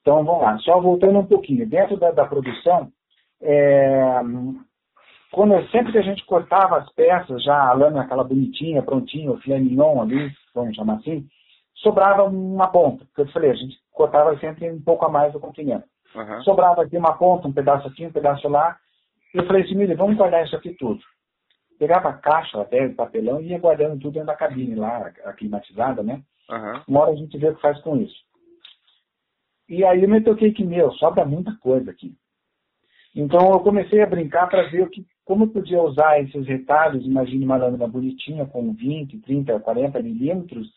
Então, vamos lá. Só voltando um pouquinho. Dentro da, da produção, é, quando, sempre que a gente cortava as peças, já a lâmina aquela bonitinha, prontinha, o filé mignon ali, vamos chamar assim, sobrava uma ponta. Porque eu falei, a gente cortava sempre um pouco a mais do comprimento. Uhum. Sobrava aqui uma ponta, um pedaço aqui, um pedaço lá. Eu falei assim, Mili, vamos guardar isso aqui tudo. Pegava a caixa até o papelão e ia guardando tudo dentro da cabine lá, climatizada, né? Uhum. Uma hora a gente vê o que faz com isso. E aí eu me toquei que, meu, sobra muita coisa aqui. Então eu comecei a brincar para ver o que, como eu podia usar esses retalhos, imagine uma lâmina bonitinha com 20, 30, 40 milímetros,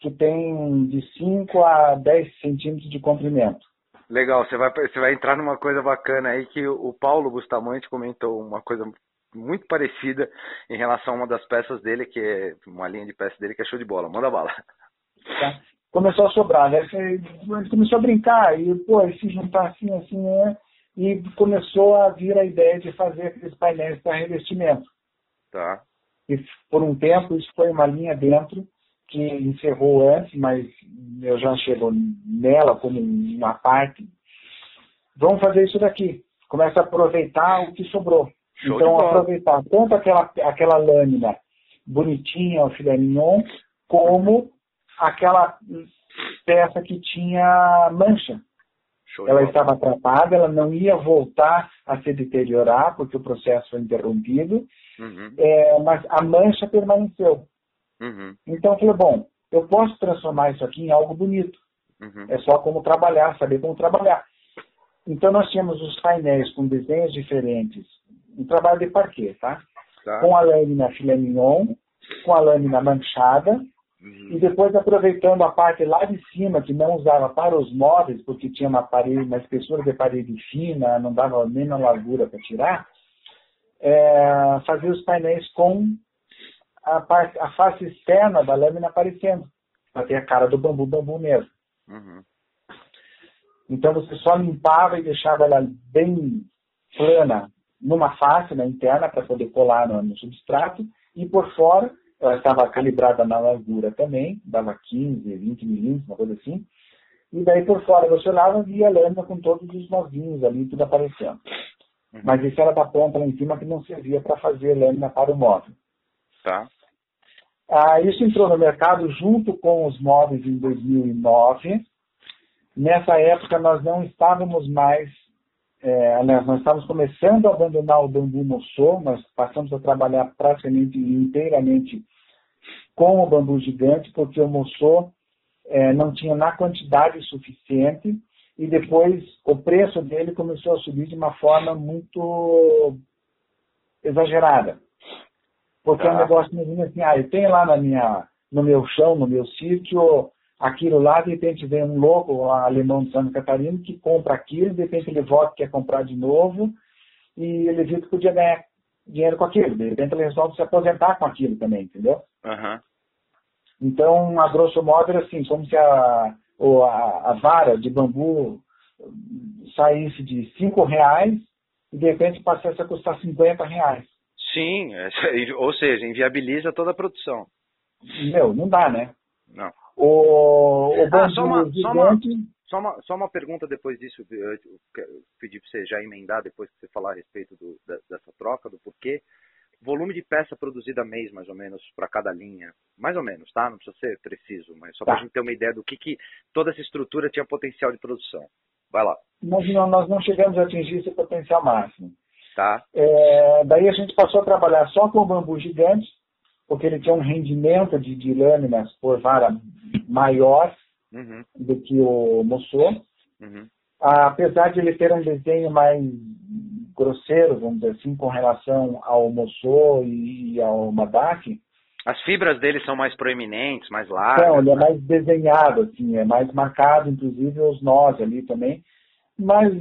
que tem de 5 a 10 centímetros de comprimento. Legal, você vai, você vai entrar numa coisa bacana aí que o Paulo Bustamante comentou uma coisa muito parecida em relação a uma das peças dele, que é uma linha de peças dele que é show de bola. Manda bala. Tá. Começou a sobrar, né? Ele começou a brincar e, pô, se juntar assim, assim, né? E começou a vir a ideia de fazer aqueles painéis para revestimento. Tá. E por um tempo isso foi uma linha dentro que encerrou antes, mas eu já chego nela como uma parte. Vamos fazer isso daqui. Começa a aproveitar o que sobrou. Show então, aproveitar tanto aquela, aquela lâmina bonitinha, o filé mignon, como aquela peça que tinha mancha. Show ela estava tratada, ela não ia voltar a se deteriorar, porque o processo foi interrompido, uhum. é, mas a mancha permaneceu. Uhum. Então eu falei, bom, eu posso transformar isso aqui em algo bonito. Uhum. É só como trabalhar, saber como trabalhar. Então nós tínhamos os painéis com desenhos diferentes, um trabalho de parquet, tá? tá. Com a lâmina filé mignon, com a lâmina manchada, uhum. e depois aproveitando a parte lá de cima, que não usava para os móveis, porque tinha uma parede, uma espessura de parede fina, não dava nem na largura para tirar, é, fazer os painéis com a, parte, a face externa da lâmina aparecendo, para ter a cara do bambu, bambu mesmo. Uhum. Então você só limpava e deixava ela bem plana numa face na interna para poder colar no, no, substrato e por fora ela estava calibrada na largura também, dava 15, 20 milímetros, uma coisa assim. E daí por fora você olhava e via a lâmina com todos os novinhos ali, tudo aparecendo. Uhum. Mas isso era da ponta lá em cima que não servia para fazer lâmina para o móvel. Tá. Ah, isso entrou no mercado junto com os móveis em 2009. Nessa época nós não estávamos mais, é, aliás, nós estávamos começando a abandonar o bambu moçô, nós passamos a trabalhar praticamente inteiramente com o bambu gigante, porque o moçô é, não tinha na quantidade suficiente e depois o preço dele começou a subir de uma forma muito exagerada. Porque é um negócio imagina assim, ah, eu tenho lá na minha, no meu chão, no meu sítio, aquilo lá, de repente vem um louco, alemão de Santa Catarina, que compra aquilo, de repente ele volta quer comprar de novo, e ele viu que podia ganhar dinheiro com aquilo. De repente ele resolve se aposentar com aquilo também, entendeu? Uhum. Então, a grosso modo, era assim, como se a, a, a vara de bambu saísse de 5 reais e de repente passasse a custar 50 reais. Sim, é, ou seja, inviabiliza toda a produção. Meu, não dá, né? Não. O, o ah, só, uma, gigante... só, uma, só, uma, só uma pergunta depois disso, eu pedi para você já emendar depois que você falar a respeito do, dessa troca, do porquê. Volume de peça produzida mês, mais ou menos, para cada linha. Mais ou menos, tá? Não precisa ser preciso, mas só tá. para a gente ter uma ideia do que, que toda essa estrutura tinha potencial de produção. Vai lá. Nós não, nós não chegamos a atingir esse potencial máximo. Tá. É, daí a gente passou a trabalhar só com bambu gigante, porque ele tinha um rendimento de, de lâminas por vara maior uhum. do que o Mossô. Uhum. Apesar de ele ter um desenho mais grosseiro, vamos dizer assim, com relação ao Mossô e ao Madak. As fibras dele são mais proeminentes, mais largas. Não, ele é mais desenhado, assim, é mais marcado, inclusive os nós ali também. Mas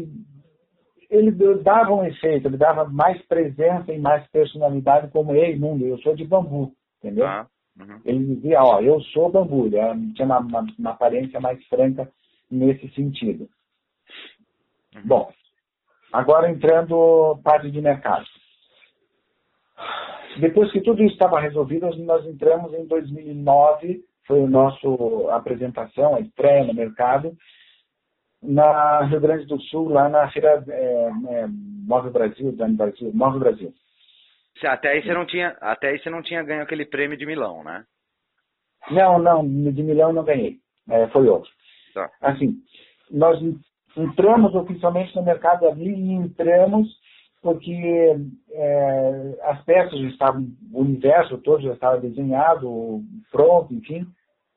ele dava um efeito, ele dava mais presença e mais personalidade como ei, mundo, eu sou de bambu, entendeu? Ah, uhum. Ele dizia, ó, eu sou bambu, ele tinha uma, uma, uma aparência mais franca nesse sentido. Uhum. Bom, agora entrando parte de mercado. Depois que tudo isso estava resolvido, nós entramos em 2009, foi a nossa apresentação, a estreia no mercado, na Rio Grande do Sul, lá na feira é, é, Move Brasil, Dani Brasil, Move Brasil. Até aí você não tinha, até aí você não tinha ganho aquele prêmio de Milão, né? Não, não, de Milão não ganhei. É, foi outro. Tá. Assim, nós entramos oficialmente no mercado ali e entramos porque é, as peças já estavam, o universo todo já estava desenhado, pronto, enfim.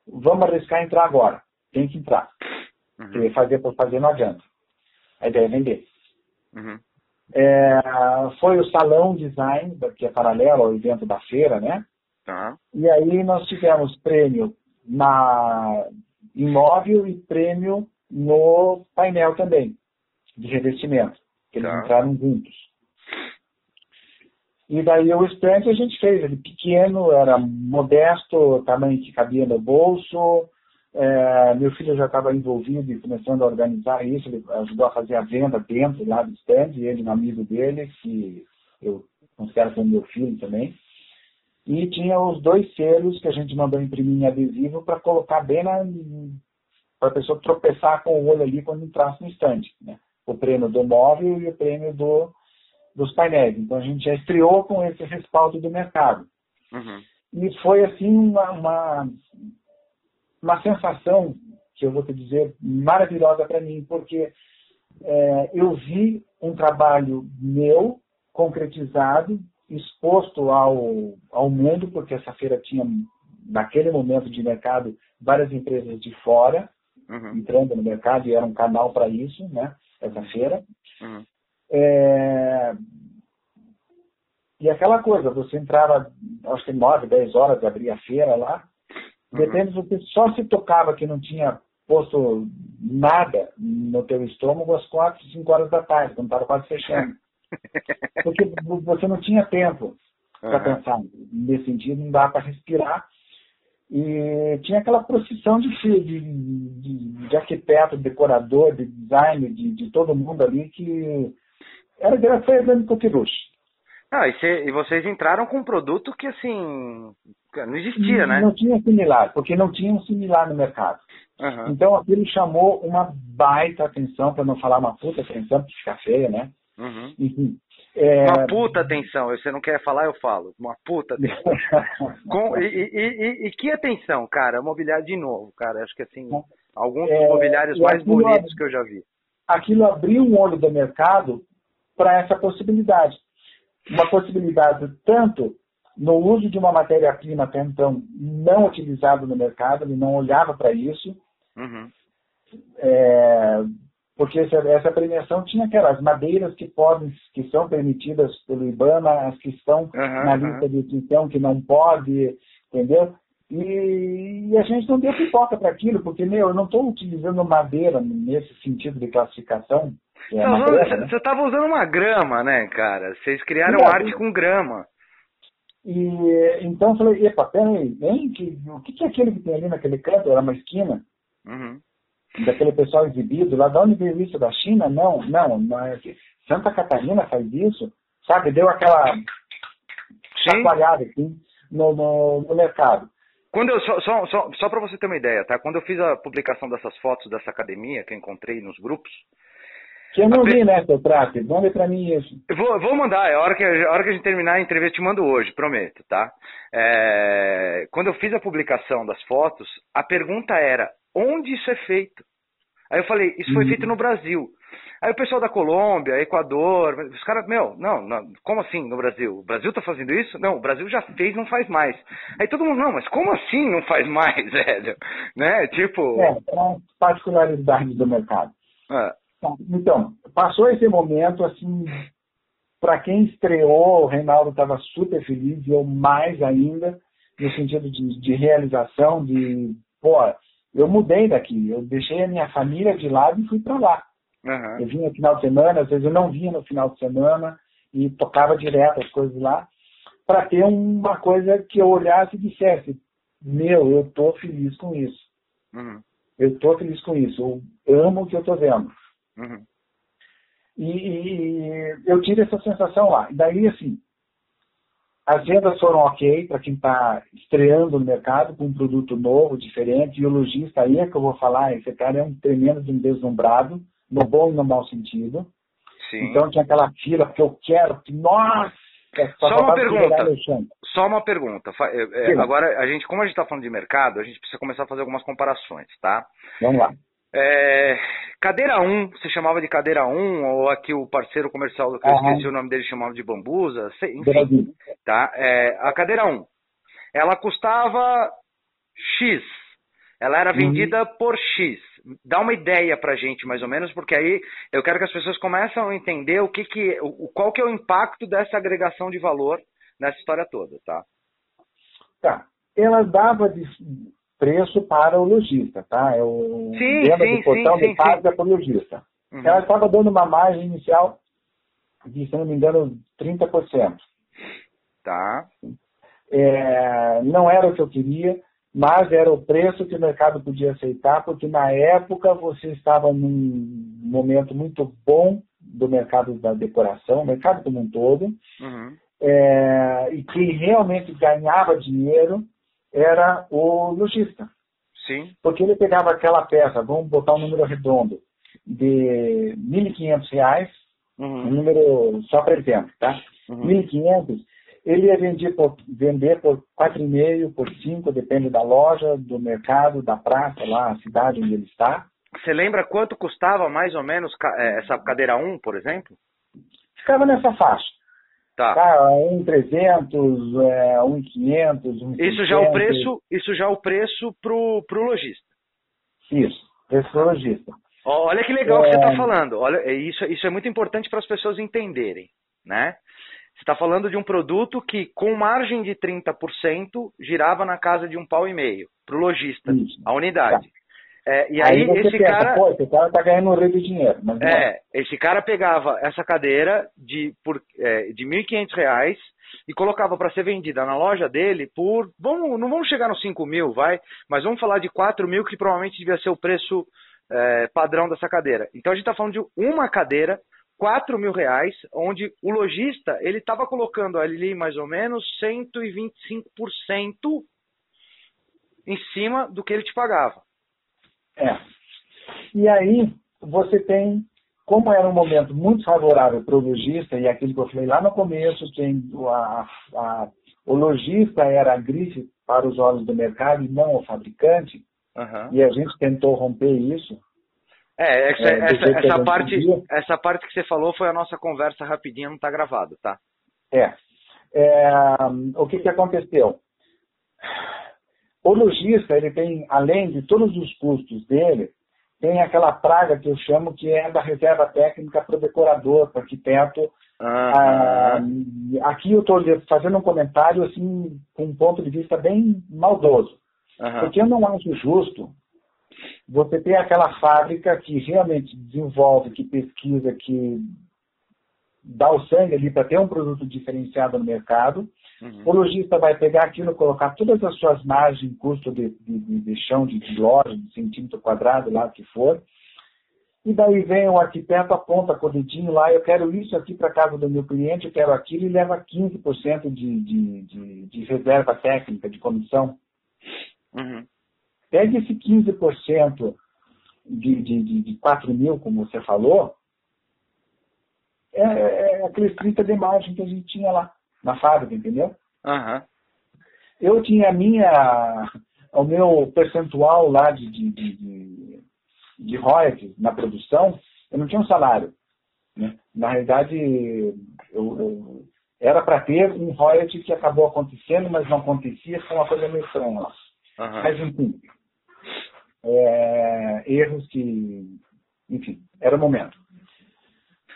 Vamos arriscar entrar agora. Tem que entrar. Uhum. Porque fazer por fazer não adianta. A ideia é vender. Uhum. É, foi o Salão Design, que é paralelo ao evento da feira, né? Uhum. E aí nós tivemos prêmio na imóvel e prêmio no painel também, de revestimento. Que eles tá. entraram juntos. E daí o stand a gente fez, ele pequeno, era modesto, tamanho que cabia no bolso, é, meu filho já estava envolvido e começando a organizar isso, ele ajudou a fazer a venda dentro lá do stand, ele, um amigo dele, que eu considero como meu filho também. E tinha os dois selos que a gente mandou imprimir em adesivo para colocar bem na. para a pessoa tropeçar com o olho ali quando entrasse no stand. Né? O prêmio do móvel e o prêmio do, dos painéis. Então a gente já estreou com esse respaldo do mercado. Uhum. E foi assim uma, uma uma sensação, que eu vou te dizer, maravilhosa para mim, porque é, eu vi um trabalho meu concretizado, exposto ao, ao mundo, porque essa feira tinha, naquele momento de mercado, várias empresas de fora uhum. entrando no mercado e era um canal para isso, né? Essa feira. Uhum. É... E aquela coisa, você entrava, acho que 9, 10 horas, abria a feira lá, Que só se tocava que não tinha posto nada no teu estômago às quatro, cinco horas da tarde, quando estava quase fechando. Porque você não tinha tempo para uhum. pensar. Nesse sentido, não dá para respirar. E tinha aquela procissão de, de, de, de arquiteto, de decorador, de design, de, de todo mundo ali que era foi dando coqueluche. Ah, e, cê, e, vocês entraram com um produto que, assim, não existia, não, né? Não tinha similar, porque não tinha um similar no mercado. Uhum. Então, aquilo chamou uma baita atenção, para não falar uma puta atenção, porque fica feia, né? Uhum. Enfim. É... Uma puta atenção, você não quer falar, eu falo. Uma puta atenção. com, e, e, e, e, que atenção, cara, mobiliário de novo, cara. Acho que, assim, alguns é, dos mobiliários mais bonitos que eu já vi. Aquilo abriu um olho do mercado para essa possibilidade uma possibilidade tanto no uso de uma matéria-prima até então não utilizada no mercado, ele não olhava para isso, uhum. é, porque essa, essa, premiação tinha aquelas madeiras que podem, que são permitidas pelo IBAMA, as que estão uhum, na lista uhum. de extinção que não pode, entendeu? E, e, a gente não deu pipoca para aquilo, porque, meu, eu não estou utilizando madeira nesse sentido de classificação, é você estava usando uma grama, né, cara? Vocês criaram arte com grama. E então eu falei, epa, peraí, hein, que, o que, que é aquele que tem ali naquele canto? Era uma esquina. Uhum. Daquele pessoal exibido lá, de onde veio isso? Da China? Não, não, mas Santa Catarina faz isso, sabe? Deu aquela chacoalhada assim no, no, no mercado. Quando eu, só só, só, só para você ter uma ideia, tá? Quando eu fiz a publicação dessas fotos dessa academia que eu encontrei nos grupos, eu não vi, né, seu trato? Manda pra mim isso. Vou, vou mandar, é a hora, que, a hora que a gente terminar a entrevista, eu te mando hoje, prometo, tá? É, quando eu fiz a publicação das fotos, a pergunta era, onde isso é feito? Aí eu falei, isso foi uhum. feito no Brasil. Aí o pessoal da Colômbia, Equador, os caras, meu, não, não, como assim no Brasil? O Brasil tá fazendo isso? Não, o Brasil já fez, não faz mais. Aí todo mundo, não, mas como assim não faz mais, velho? Né? Tipo. É, é particularidade do mercado. É. Então, passou esse momento, assim, para quem estreou, o Reinaldo estava super feliz, e eu mais ainda, no sentido de, de realização, de, pô, eu mudei daqui, eu deixei a minha família de lado e fui para lá. Uhum. Eu vinha no final de semana, às vezes eu não vinha no final de semana e tocava direto as coisas lá, para ter uma coisa que eu olhasse e dissesse, meu, eu tô feliz com isso. Uhum. Eu tô feliz com isso, eu amo o que eu tô vendo. Uhum. E, e, eu tive essa sensação lá. Daí, assim, As vendas foram ok para quem está estreando no mercado com um produto novo, diferente, e o lojista aí é que eu vou falar, esse cara é um tremendo de um deslumbrado, no bom e no mau sentido. Sim. Então tinha aquela fila, porque eu quero, que, nossa, só uma pergunta. Só uma pergunta. É, agora, a gente, como a gente está falando de mercado, a gente precisa começar a fazer algumas comparações, tá? Vamos lá. É, cadeira 1, você chamava de cadeira 1, ou aqui o parceiro comercial do que eu esqueci o nome dele chamava de bambusa, enfim. Tá? É, a cadeira 1, ela custava X, ela era uhum. vendida uhum. por X. Dá uma ideia pra gente, mais ou menos, porque aí eu quero que as pessoas comecem a entender o que que, o, qual que é o impacto dessa agregação de valor nessa história toda, tá? Tá. Ela dava de, preço para o lojista, tá? É o sim, venda sim, do portão sim, de paga para o lojista. Uhum. Ela estava dando uma margem inicial de, se não me engano, 30%. Tá. É, não era o que eu queria, mas era o preço que o mercado podia aceitar, porque na época você estava num momento muito bom do mercado da decoração, mercado como um todo, uhum. é, e quem realmente ganhava dinheiro era o lojista. Sim. Porque ele pegava aquela peça, vamos botar um número redondo, de R$ 1.500, uhum. um número só para exemplo, tá? Uhum. 1.500, ele ia vender por, vender por 4,5, por 5, depende da loja, do mercado, da praça, lá, a cidade onde ele está. Você lembra quanto custava mais ou menos eh, essa cadeira 1, por exemplo? Ficava nessa faixa. Tá. Tá, 1,300, é, 1,500, 1,600. Isso já é o preço, isso já é o preço pro, pro lojista. Isso, preço pro lojista. Olha que legal é... que você está falando. Olha, é isso, isso é muito importante para as pessoas entenderem, né? Você está falando de um produto que, com margem de 30%, girava na casa de um pau e meio para o lojista, a unidade. Tá. É, e aí, aí esse pensa, cara. Pô, esse cara tá ganhando um rei de dinheiro. é, esse cara pegava essa cadeira de, por, é, de R$ 1.500 e colocava para ser vendida na loja dele por. Vamos, não vamos chegar nos 5 mil, vai, mas vamos falar de 4 mil, que provavelmente devia ser o preço é, padrão dessa cadeira. Então a gente está falando de uma cadeira, 4 mil reais, onde o lojista ele estava colocando ali mais ou menos 125% em cima do que ele te pagava. É. E aí você tem, como era um momento muito favorável para o lojista, e aquilo que eu falei lá no começo, tem a, a, o lojista era a grife para os olhos do mercado e não o fabricante, uhum. e a gente tentou romper isso. É, essa, é, essa, essa parte, essa parte que você falou foi a nossa conversa rapidinha, não está gravado, tá? É. é o que, que aconteceu? O lojista, ele tem, além de todos os custos dele, tem aquela praga que eu chamo que é da reserva técnica para o decorador, para o arquiteto. Ah, aqui eu estou fazendo um comentário assim com um ponto de vista bem maldoso. Porque eu não acho justo você ter aquela fábrica que realmente desenvolve, que pesquisa, que dá o sangue ali para ter um produto diferenciado no mercado, Uhum. O lojista vai pegar aquilo, colocar todas as suas margens, custo de, de, de chão, de, de, loja, de centímetro quadrado, lá que for. E daí vem o arquiteto, aponta com o dedinho lá, eu quero isso aqui para casa do meu cliente, eu quero aquilo, e leva 15% de, de, de, de reserva técnica, de comissão. Uhum. Pegue esse 15% de, de, de, de 4 mil, como você falou, é, é, é aquele 30 de margem que a gente tinha lá na fábrica, entendeu? Uhum. Eu tinha a minha, o meu percentual lá de, de, de, de royalties na produção, eu não tinha um salário. Né? Na realidade, eu, eu era para ter um royalty que acabou acontecendo, mas não acontecia, foi uma coisa meio estranha. Uhum. Mas, enfim, é, erros que, enfim, era o momento.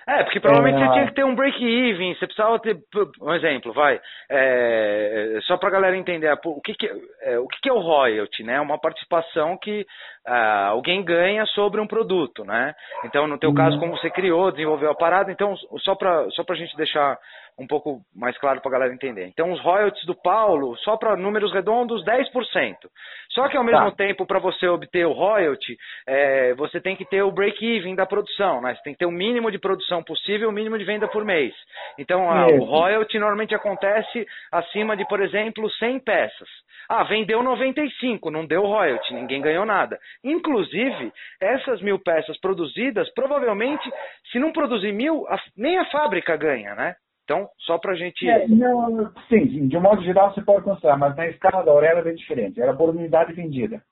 É, porque provavelmente é... você tinha que ter um break-even, você precisava ter, um exemplo, vai, é, só para a galera entender, o que, que, é, o que, que é o royalty, né? Uma participação que ah, alguém ganha sobre um produto, né? Então, no teu uhum. caso, como você criou, desenvolveu a parada, então, só para só a gente deixar um pouco mais claro para a galera entender. Então, os royalties do Paulo, só para números redondos, 10%. Só que, ao mesmo tá. tempo, para você obter o royalty, é, você tem que ter o break-even da produção. Né? Você tem que ter o mínimo de produção possível, o mínimo de venda por mês. Então, a, o royalty normalmente acontece acima de, por exemplo, 100 peças. Ah, vendeu 95, não deu royalty, ninguém ganhou nada. Inclusive, essas mil peças produzidas, provavelmente, se não produzir mil, a, nem a fábrica ganha, né? Então, só para a gente. É, não, sim, de um modo geral você pode considerar, mas na escala da Aurélia é bem diferente. Era por unidade vendida.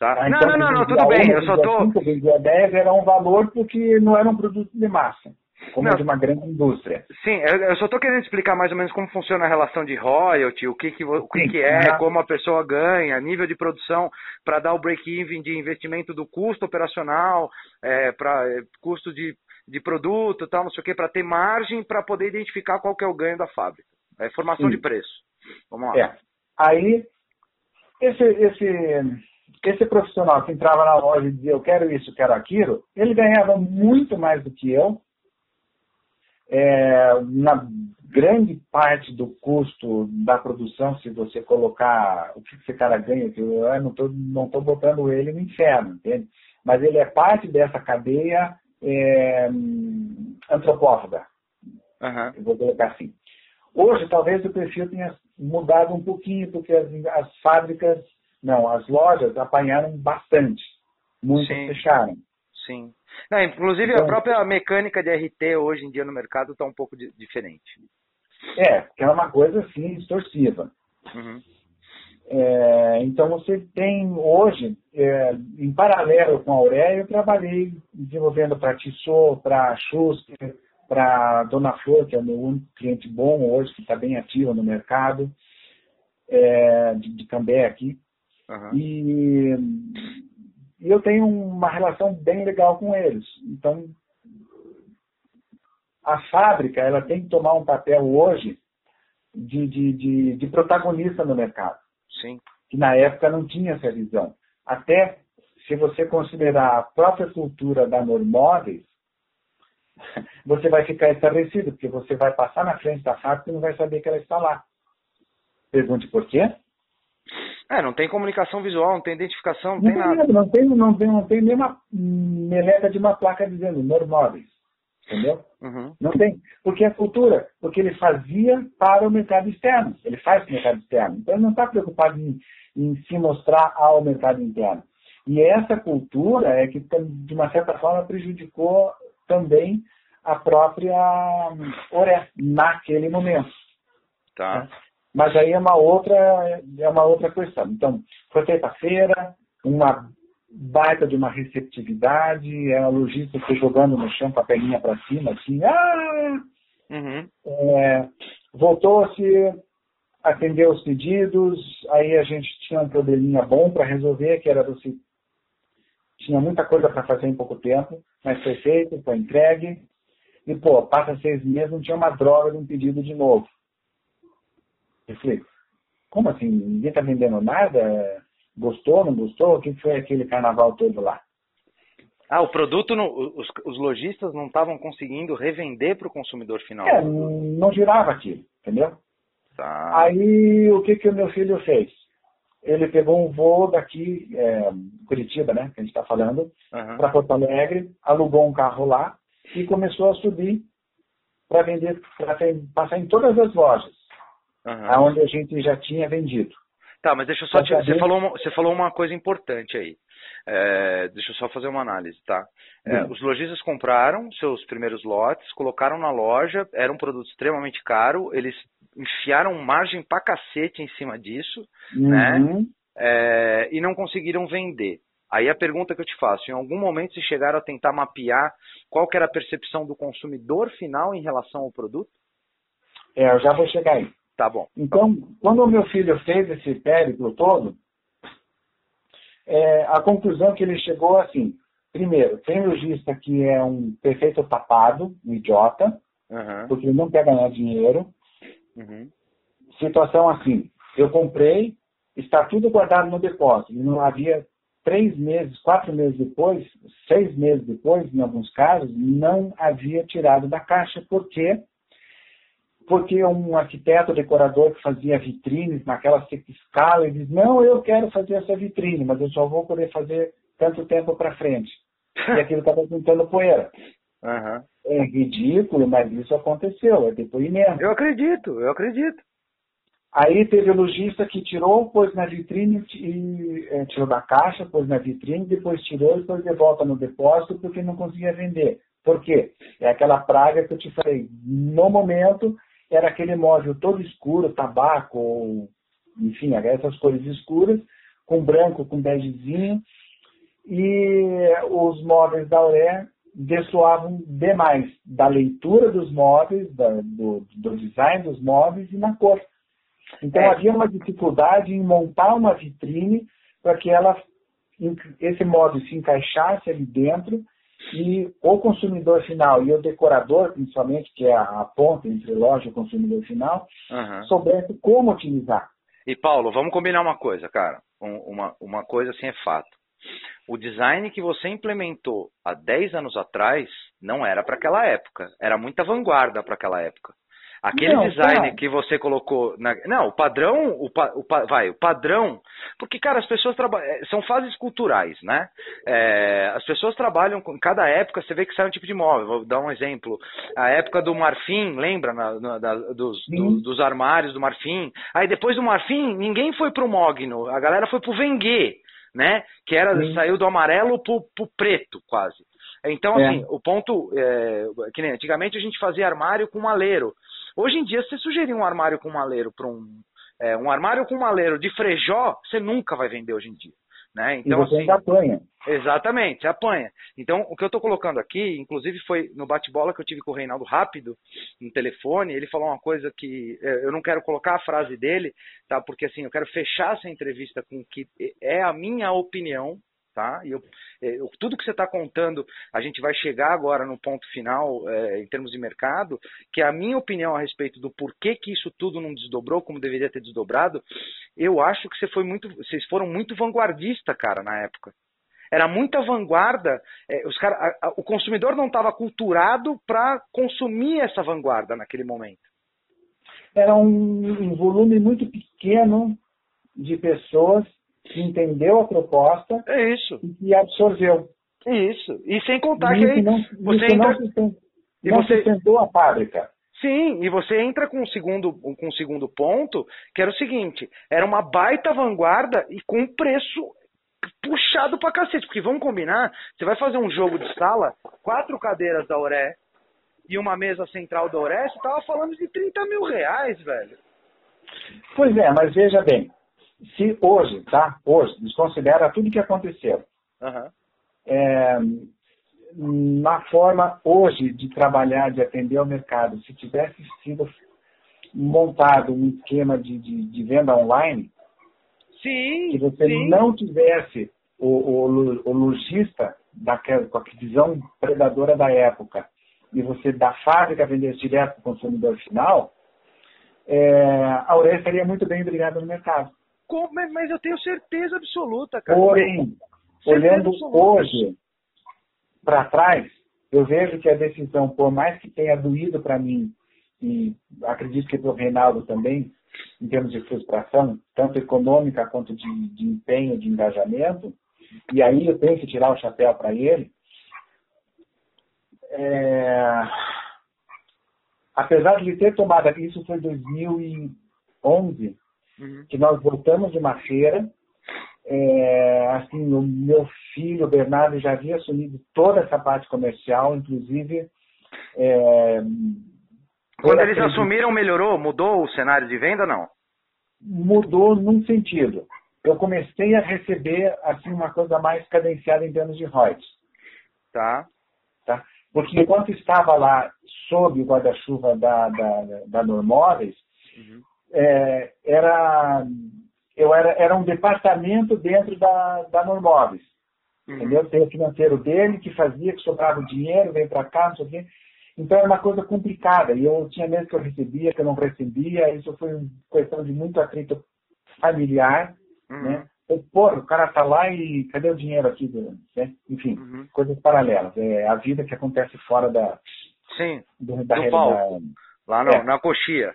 Tá? Ah, então, não, não, não, tudo bem, eu só tô. 5, vendia 10 era um valor porque não era um produto de massa como Não, de uma grande indústria. Sim, eu só estou querendo explicar mais ou menos como funciona a relação de royalty, o que, que, o que, que é, como a pessoa ganha, nível de produção, para dar o break-even de investimento do custo operacional, é, para é, custo de, de produto, tal, não sei o que, para ter margem para poder identificar qual que é o ganho da fábrica. É formação Sim. de preço. Vamos lá. É. Aí, esse, esse, esse profissional que entrava na loja e dizia eu quero isso, quero aquilo, ele ganhava muito mais do que eu, é, na grande parte do custo da produção, se você colocar o que esse cara ganha, que eu não estou não tô botando ele no inferno, entende? Mas ele é parte dessa cadeia é, antropófaga. Uhum. Vou colocar assim. Hoje, talvez o perfil tenha mudado um pouquinho, porque as, as fábricas, não, as lojas apanharam bastante. Muitas Sim. fecharam. Sim. Não, inclusive então, a própria mecânica de RT hoje em dia no mercado está um pouco de, diferente. É, que é uma coisa assim distorsiva. Uhum. É, então você tem hoje, é, em paralelo com a Aurélia, eu trabalhei desenvolvendo para Tissot, para Schuster, para Dona Flor, que é o meu único cliente bom hoje, que está bem ativo no mercado, é, de, de Cambé aqui. Uhum. E e eu tenho uma relação bem legal com eles. Então, a fábrica ela tem que tomar um papel hoje de, de, de, de protagonista no mercado. Sim. Que na época não tinha essa visão. Até se você considerar a própria cultura da Normóveis, você vai ficar estarrecido, porque você vai passar na frente da fábrica e não vai saber que ela está lá. Pergunte por quê? É, não tem comunicação visual, não tem identificação, não, não tem nada. Não tem, não tem, não tem nenhuma meleca de uma placa dizendo normóveis. Entendeu? Uhum. Não tem. Porque é cultura. Porque ele fazia para o mercado externo. Ele faz para o mercado externo. Então ele não está preocupado em, em se mostrar ao mercado interno. E essa cultura é que, de uma certa forma, prejudicou também a própria Oré naquele momento. Tá. Né? Mas aí é uma outra, é uma outra questão. Então, foi feita a feira, uma baita de uma receptividade, a lojista foi jogando no chão com a perninha para cima, assim, ah! Uhum. É, Voltou-se, atendeu os pedidos, aí a gente tinha um probleminha bom para resolver, que era você tinha muita coisa para fazer em pouco tempo, mas foi feito, foi entregue, e pô, passa seis meses, não tinha uma droga de um pedido de novo. Eu falei, como assim? Ninguém está vendendo nada? Gostou, não gostou? O que foi aquele carnaval todo lá? Ah, o produto, os, os, lojistas não estavam conseguindo revender para o consumidor final. É, não girava aquilo, entendeu? Tá. Aí o que, que o meu filho fez? Ele pegou um voo daqui, é, Curitiba, né, que a gente está falando, uhum. para Porto Alegre, alugou um carro lá e começou a subir para vender, para passar em todas as lojas uhum. aonde a gente já tinha vendido. Tá, mas deixa eu só te, você falou uma, você falou uma coisa importante aí. É, deixa eu só fazer uma análise, tá? É, os lojistas compraram seus primeiros lotes, colocaram na loja, era um produto extremamente caro, eles enfiaram margem pra cacete em cima disso, né? uhum. né? É, e não conseguiram vender. Aí a pergunta que eu te faço, em algum momento se chegaram a tentar mapear qual que era a percepção do consumidor final em relação ao produto? É, eu já vou chegar aí. Tá bom. Então, quando o meu filho fez esse périplo todo, é, a conclusão que ele chegou assim: primeiro, tem lojista que é um perfeito tapado, um idiota, uhum. porque ele não quer ganhar dinheiro. Uhum. Situação assim: eu comprei, está tudo guardado no depósito. E não havia três meses, quatro meses depois, seis meses depois, em alguns casos, não havia tirado da caixa, porque porque um arquiteto decorador que fazia vitrines naquela escala, ele diz, não, eu quero fazer essa vitrine, mas eu só vou poder fazer tanto tempo para frente. E aquilo estava juntando poeira. Uhum. É ridículo, mas isso aconteceu, é depoimento. Eu acredito, eu acredito. Aí teve o lojista que tirou, pôs na vitrine, e, é, tirou da caixa, pôs na vitrine, depois tirou e pôs de volta no depósito porque não conseguia vender. Por quê? É aquela praga que eu te falei. No momento, era aquele móvel todo escuro, tabaco, enfim, essas cores escuras, com branco, com begezinho, e os móveis da Auré destoavam demais da leitura dos móveis, da, do, do, design dos móveis e na cor. Então é. havia uma dificuldade em montar uma vitrine para que ela, esse móvel se encaixasse ali dentro e o consumidor final e o decorador, principalmente, que é a, ponta entre loja e o consumidor final, uhum. soubesse como utilizar. E Paulo, vamos combinar uma coisa, cara. Um, uma, uma coisa assim é fato. O design que você implementou há 10 anos atrás não era para aquela época. Era muita vanguarda para aquela época. Aquele não, design tá. que você colocou. Na... Não, o padrão, o, pa... o pa... vai, o padrão. Porque, cara, as pessoas trabalham. É, são fases culturais, né? É... As pessoas trabalham com. Cada época você vê que sai um tipo de móvel. Vou dar um exemplo. A época do marfim, lembra? Na, na, da, dos, do, dos armários do marfim. Aí depois do marfim, ninguém foi pro Mogno. A galera foi pro Vengue, né? Que era, saiu do amarelo pro, pro preto, quase. Então, é. assim, é. o ponto. É, que nem antigamente a gente fazia armário com maleiro. Hoje em dia, se você sugerir um armário com maleiro para um. É, um armário com maleiro de frejó, você nunca vai vender hoje em dia. Né? Então, e você assim, apanha. Exatamente, apanha. Então, o que eu estou colocando aqui, inclusive foi no bate-bola que eu tive com o Reinaldo rápido, no telefone, ele falou uma coisa que é, eu não quero colocar a frase dele, tá? Porque assim, eu quero fechar essa entrevista com o que é a minha opinião, tá? E eu, é, eu, tudo que você está contando, a gente vai chegar agora no ponto final é, em termos de mercado, que a minha opinião a respeito do porquê que isso tudo não desdobrou como deveria ter desdobrado, eu acho que você foi muito, vocês foram muito vanguardista, cara, na época. Era muita vanguarda, é, os cara, a, a, o consumidor não estava culturado para consumir essa vanguarda naquele momento. Era um, um volume muito pequeno de pessoas que entendeu a proposta é isso. e que absorveu. Isso. E sem contar que aí não, você entra... não, sustentou, e não você... sustentou a fábrica. Sim, e você entra com um segundo, com um segundo ponto, que era o seguinte, era uma baita vanguarda e com um preço puxado pra cacete, porque vamos combinar, você vai fazer um jogo de sala, quatro cadeiras da Oré e uma mesa central da Oré, você tava falando de 30 mil reais, velho. Pois é, mas veja bem, se hoje, tá? Hoje, desconsidera tudo que aconteceu. Uhum. É, na forma hoje de trabalhar, de atender ao mercado, se tivesse sido montado um esquema de, de, de venda online, sim, que você sim. não tivesse o, o, o lojista daquela, com a visão predadora da época e você da fábrica vendesse direto para o consumidor final, é, a Aurélia estaria muito bem obrigada no mercado. Mas eu tenho certeza absoluta, cara. Porém, olhando absoluta. hoje para trás, eu vejo que a decisão, por mais que tenha doído para mim, e acredito que para o Reinaldo também, em termos de frustração, tanto econômica quanto de, de empenho, de engajamento, e aí eu tenho que tirar o chapéu para ele, é... apesar de ele ter tomado, isso foi em 2011, uhum. que nós voltamos de uma feira, é, assim, o meu filho, o Bernardo, já havia assumido toda essa parte comercial, inclusive... É, Quando eles assumiram, melhorou? Mudou o cenário de venda, não? Mudou num sentido. Eu comecei a receber, assim, uma coisa mais cadenciada em termos de royalties. Tá. tá. Porque enquanto estava lá sob o guarda-chuva da, da, da Normóveis, uhum é, era, eu era, era um departamento dentro da, da Normóveis. Uhum. Entendeu? Tem o financeiro dele que fazia, que sobrava o dinheiro, veio para cá, não sei o quê. Então era uma coisa complicada. E eu tinha medo que eu recebia, que eu não recebia. Isso foi uma questão de muito atrito familiar. Uhum. Né? Pô, o cara tá lá e cadê o dinheiro aqui? Né? Enfim, uhum. coisas paralelas. É a vida que acontece fora da, Sim, do, da do realidade. Lá no, é. na coxia.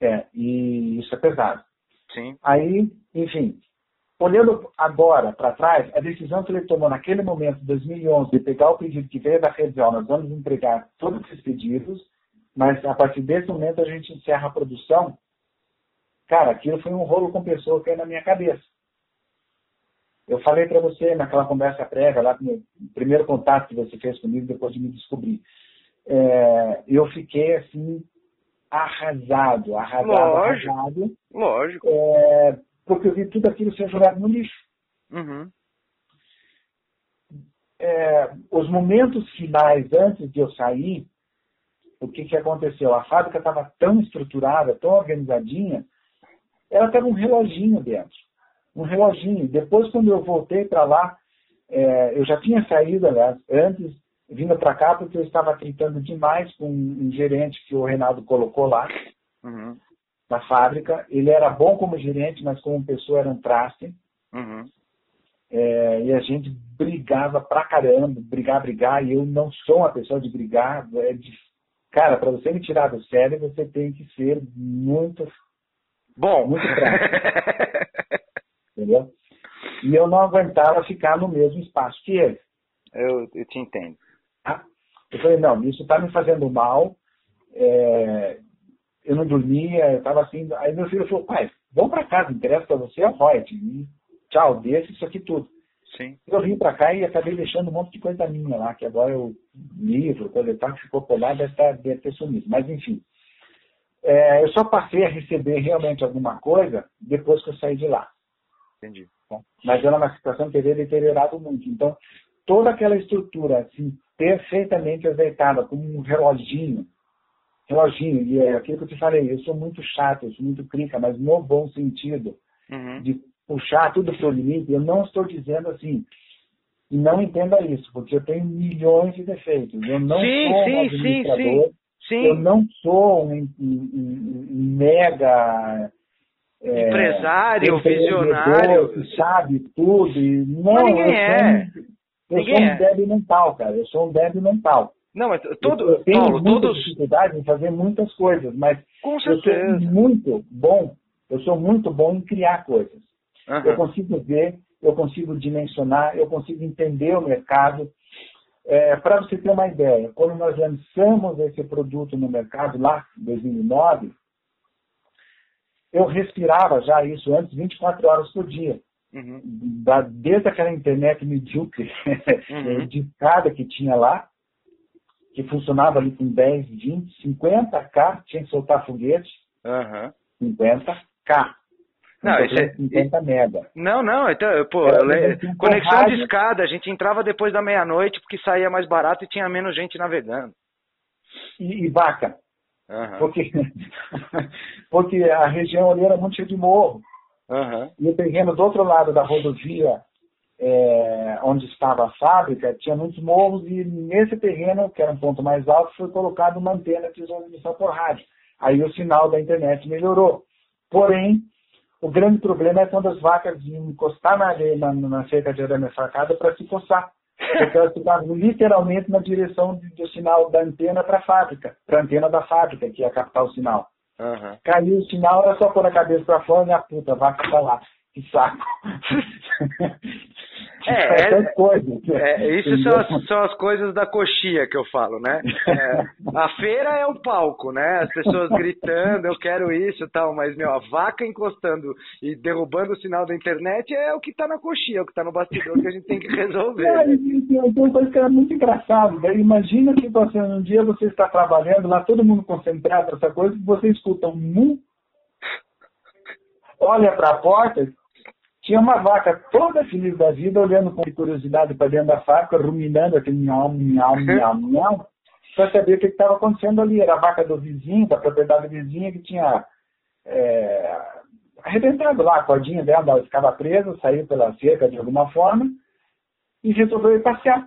É, e isso é pesado. Sim. Aí, enfim, olhando agora para trás, a decisão que ele tomou naquele momento, 2011, de pegar o pedido que veio da rede, nós vamos entregar todos esses pedidos, mas a partir desse momento a gente encerra a produção. Cara, aquilo foi um rolo compressor que é na minha cabeça. Eu falei para você naquela conversa prévia, lá no primeiro contato que você fez comigo depois de me descobrir. É, eu fiquei assim, arrasado, arrasado, lógico, arrasado. Lógico. É, porque eu vi tudo aquilo ser jogado no lixo. Uhum. É, os momentos finais antes de eu sair, o que, que aconteceu? A fábrica estava tão estruturada, tão organizadinha, ela teve um reloginho dentro. Um reloginho. Depois, quando eu voltei para lá, é, eu já tinha saído, aliás, antes vindo para cá porque eu estava tentando demais com um gerente que o Renato colocou lá uhum. na fábrica. Ele era bom como gerente, mas como pessoa era um traste. Uhum. É, e a gente brigava pra caramba, brigar, brigar, e eu não sou uma pessoa de brigar. É de... Cara, para você me tirar do sério, você tem que ser muito bom. Muito. Entendeu? E eu não aguentava ficar no mesmo espaço que ele. Eu, eu te entendo. Tá? Eu falei, não, isso está me fazendo mal. É, eu não dormia, eu estava assim. Aí meu filho falou, pai, vamos para casa, interessa para você é o Reut. Tchau, deixa isso aqui tudo. Sim. Eu vim para cá e acabei deixando um monte de coisa minha lá, que agora eu livro, coisa e tal, que ficou lá, deve, estar, deve ter sumido. Mas enfim. É, eu só passei a receber realmente alguma coisa depois que eu saí de lá. Entendi. Mas era uma situação que teria deteriorado muito. Então, toda aquela estrutura assim, perfeitamente azeitada, como um reloginho. Reloginho, e é aquilo que eu te falei, eu sou muito chato, eu sou muito crica, mas no bom sentido, uhum. de puxar tudo para o limite. Eu não estou dizendo assim, e não entenda isso, porque eu tenho milhões de defeitos. Eu não sim, sou um administrador, sim, sim. eu não sou um, um, um mega é, empresário, visionário, que sabe tudo. E, não, Mas ninguém é. Eu ninguém sou um é. débil mental, cara. Eu sou um débil mental. Não, mas todo, eu, eu tenho Paulo, muita todos. dificuldade em fazer muitas coisas, mas Com eu sou muito bom. Eu sou muito bom em criar coisas. Aham. Eu consigo ver, eu consigo dimensionar, eu consigo entender o mercado. É, Para você ter uma ideia, quando nós lançamos esse produto no mercado lá, em 2009, eu respirava já isso antes 24 horas por dia. Uhum. Da, desde aquela internet medíocre, Uhum. de escada que tinha lá, que funcionava ali com 10, 20, 50k, tinha que soltar foguete, Aham. 50k. Não, isso é- 50 mega. Não, não, então, pô, le- conexão de escada, a gente entrava depois da meia-noite porque saía mais barato e tinha menos gente navegando. E, e vaca, Aham. porque, porque a região ali era muito cheia de morro. Aham. E o terreno do outro lado da rodovia, é, onde estava a fábrica, tinha muitos morros e nesse terreno, que era um ponto mais alto, foi colocada uma antena de transmissão por rádio. Aí o sinal da internet melhorou. Porém, o grande problema é quando as vacas iam encostar na, areia, na, na cerca de arame farcada para se coçar. Porque elas ficavam literalmente na direção do sinal da antena para a fábrica, para a antena da fábrica, que ia captar o sinal. Aham. Caiu o sinal, era só pôr a cabeça para fora e a puta, a vaca lá. Que saco. É, é- coisas. É, isso são as, são as coisas da coxia que eu falo, né? É, a feira é o palco, né? As pessoas gritando, eu quero isso e tal, mas, meu, a vaca encostando e derrubando o sinal da internet é o que tá na coxia, é o que tá no bastidor que a gente tem que resolver. É, né? e- e- uma coisa que era muito engraçado. Daí imagina que você, um dia você está trabalhando lá, todo mundo concentrado nessa coisa, e você escuta um mu, olha para a porta, tinha uma vaca toda feliz da vida, olhando com curiosidade para dentro da fábrica, ruminando aquele miau, miau, miau, miau, para saber o que estava acontecendo ali. Era a vaca do vizinho, da propriedade vizinha, que tinha é, arrebentado lá a cordinha dela, ela ficava presa, saiu pela cerca de alguma forma e resolveu ir passear.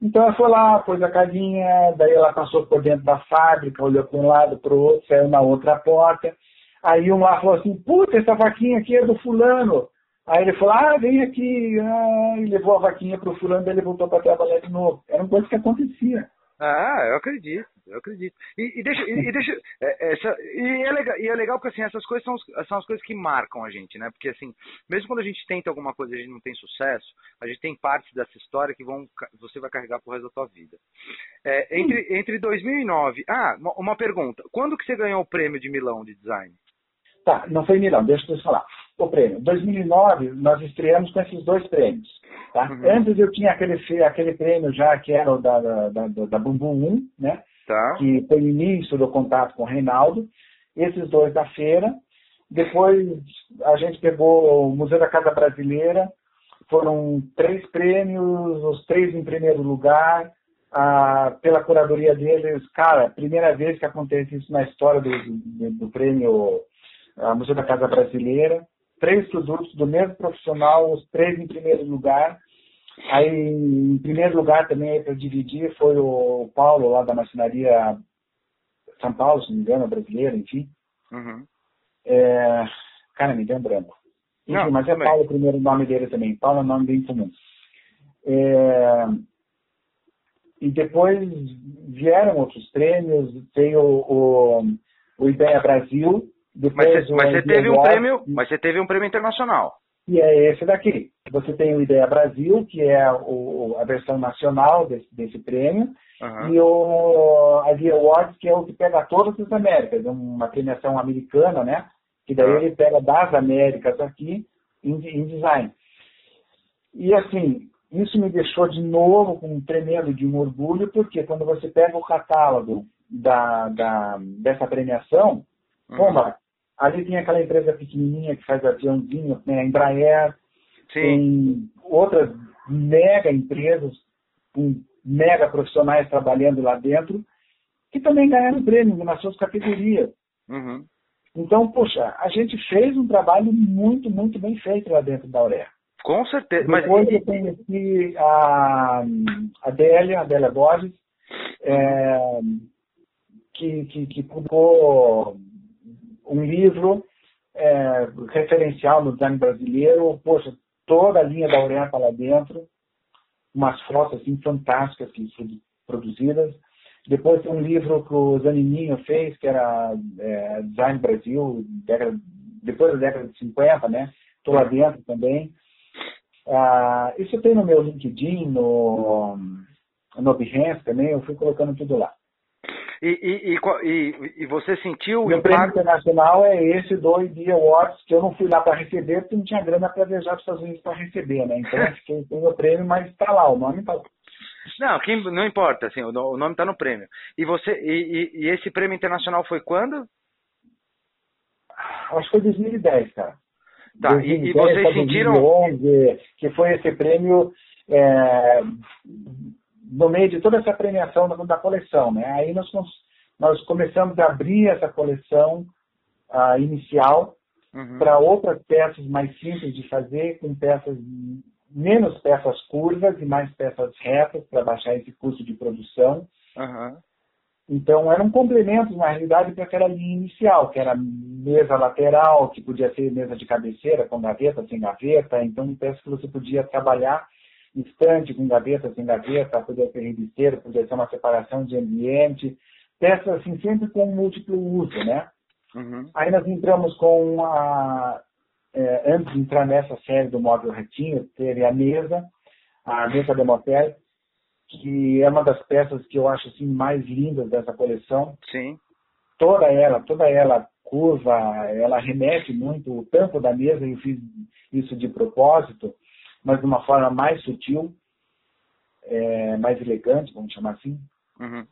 Então ela foi lá, pôs a carinha, daí ela passou por dentro da fábrica, olhou para um lado, para o outro, saiu na outra porta. Aí um lá falou assim, puta, essa vaquinha aqui é do fulano. Aí ele falou, ah, vem aqui. Ah, e levou a vaquinha para o fulano, daí ele voltou para trabalhar de novo. Era uma coisa que acontecia. Ah, eu acredito, eu acredito. E, e deixa, e, e deixa é, essa, e, é legal, e é legal porque assim, essas coisas são, são as coisas que marcam a gente, né? Porque assim, mesmo quando a gente tenta alguma coisa e a gente não tem sucesso, a gente tem partes dessa história que vão, você vai carregar pro resto da tua vida. É, entre, entre 2009, ah, uma pergunta, quando que você ganhou o prêmio de Milão de design? Tá, não foi Milão, deixa eu te falar. O prêmio. 2009, nós estreamos com esses dois prêmios. Tá? Uhum. Antes eu tinha aquele, aquele prêmio já que era o da, da, da, da Bumbum 1, né? Tá. Que foi o início do contato com o Reinaldo. Esses dois da feira. Depois a gente pegou o Museu da Casa Brasileira. Foram três prêmios, os três em primeiro lugar. Ah, pela curadoria deles, cara, primeira vez que acontece isso na história do, do, do prêmio a Museu da Casa Brasileira, três produtos do mesmo profissional, os três em primeiro lugar. Aí, em primeiro lugar também para dividir foi o Paulo, lá da marcenaria São Paulo, se não me engano, brasileira, enfim. Uhum. É... Cara, me deu um branco. Enfim, não, mas é também. Paulo o primeiro nome dele também. Paulo é um nome bem comum. É... E depois vieram outros prêmios, veio o, o, o Ideia Brasil, depois, mas, você, mas você teve um prêmio, mas você teve um prêmio internacional. E é esse daqui. Você tem o Ideia Brasil, que é o, a versão nacional desse, desse prêmio, uhum. e o a Via Awards, que é o que pega todas as Américas, é uma premiação americana, né? Que daí uhum. ele pega das Américas aqui em, em design. E assim, isso me deixou de novo com um tremendo de um orgulho, porque quando você pega o catálogo da, da, dessa premiação, uhum. Pô, Ali tem aquela empresa pequenininha que faz aviãozinho, né, a Embraer, Sim. tem outras mega empresas com mega profissionais trabalhando lá dentro, que também ganharam prêmio nas suas categorias. Uhum. Então, poxa, a gente fez um trabalho muito, muito bem feito lá dentro da Aurea. Com certeza. Depois Mas... eu conheci a, a Délia, a Délia Borges, é, que, que, que publicou um livro é, referencial no design brasileiro, poxa, toda a linha da Aurea lá dentro, umas fotos assim, fantásticas que produzidas. Depois tem um livro que o Zanininho fez, que era é, Design Brasil, década, depois da década de 50, né? Estou lá dentro também. Ah, isso tem no meu LinkedIn, no, no Behance também, eu fui colocando tudo lá. E, e, e, e, você sentiu o Meu prêmio internacional é esse do ID Awards, que eu não fui lá para receber, porque não tinha grana para viajar para os Estados Unidos para receber, né? Então eu fiquei sem o prêmio, mas está lá, o nome está Não, quem, não importa, assim, o, o nome está no prêmio. E você e, e, esse prêmio internacional foi quando? Acho que foi 2010, cara. Tá, 2010, e, e vocês sentiram. 2011, que foi esse prêmio é, no meio de toda essa premiação da, da coleção. Né? Aí nós, nós começamos a abrir essa coleção uh, inicial uhum. para outras peças mais simples de fazer, com peças menos peças curvas e mais peças retas para baixar esse custo de produção. Uhum. Então, eram complementos, na realidade, para aquela linha inicial, que era mesa lateral, que podia ser mesa de cabeceira, com gaveta, sem gaveta. Então, peças que você podia trabalhar estante com gaveta, sem gaveta, poder ser revisteiro, poder ser uma separação de ambiente, peças assim, sempre com múltiplo uso, né? Uhum. Aí nós entramos com a... É, antes de entrar nessa série do móvel retinho, teve a mesa, a mesa de motel, que é uma das peças que eu acho assim mais lindas dessa coleção. Sim. Toda ela, toda ela curva, ela remete muito o tampo da mesa, eu fiz isso de propósito, mas de uma forma mais sutil, é, mais elegante, vamos chamar assim. Uhum.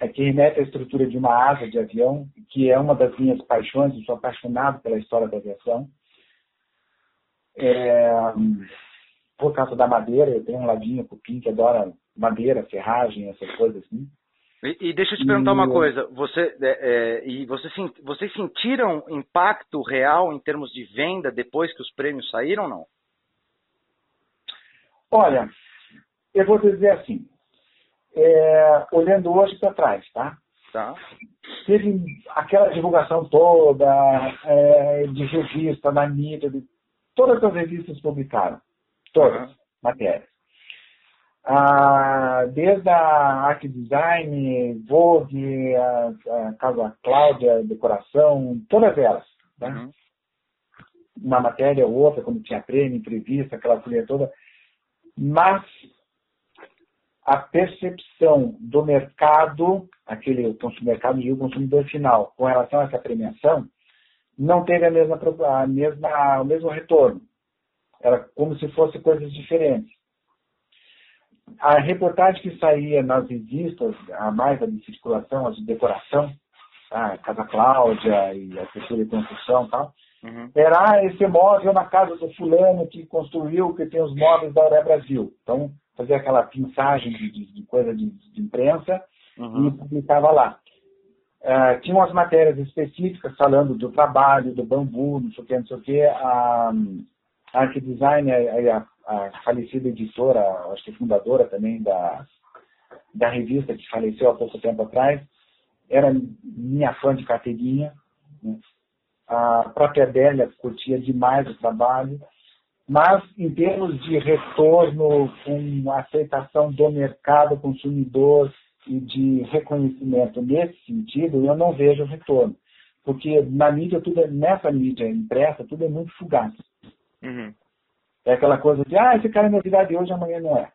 É que remete à estrutura de uma asa de avião, que é uma das minhas paixões, eu sou apaixonado pela história da aviação. É, por causa da madeira, eu tenho um ladinho cupim que adora madeira, ferragem, essas coisas assim. E, e deixa eu te perguntar e... uma coisa, você, é, é, e você, vocês sentiram impacto real em termos de venda depois que os prêmios saíram ou não? Olha, eu vou dizer assim, é, olhando hoje para trás, tá? Tá. Teve aquela divulgação toda é, de revista, na mídia, de, todas as revistas publicaram, todas uhum. matérias. ah, desde a Art Design, Vogue, a, a Casa Cláudia, Decoração, todas elas. Tá? Uhum. Uma matéria ou outra, quando tinha prêmio, entrevista, aquela folha toda. Mas a percepção do mercado, aquele mercado e o consumidor final, com relação a essa premiação, não teve a mesma, a mesma, o mesmo retorno. Era como se fossem coisas diferentes a reportagem que saía nas revistas, a mais a de circulação, as de decoração, a Casa Cláudia e a Cultura e Construção e tal, uhum. era ah, esse móvel na casa do fulano que construiu, que tem os móveis da Auré Brasil. Então, fazia aquela pinçagem de, de, coisa de, de imprensa uhum. e publicava lá. Uh, tinha umas matérias específicas falando do trabalho, do bambu, não sei o que, não sei o que. A, a Art Design, a, a a falecida editora, acho que fundadora também da, da revista, que faleceu há pouco tempo atrás, era minha fã de carteirinha. Né? A própria Adélia curtia demais o trabalho, mas em termos de retorno, com aceitação do mercado consumidor e de reconhecimento nesse sentido, eu não vejo retorno. Porque na mídia, tudo é, nessa mídia impressa, tudo é muito fugaz. Uhum. É aquela coisa de, ah, esse cara é novidade hoje, amanhã não é.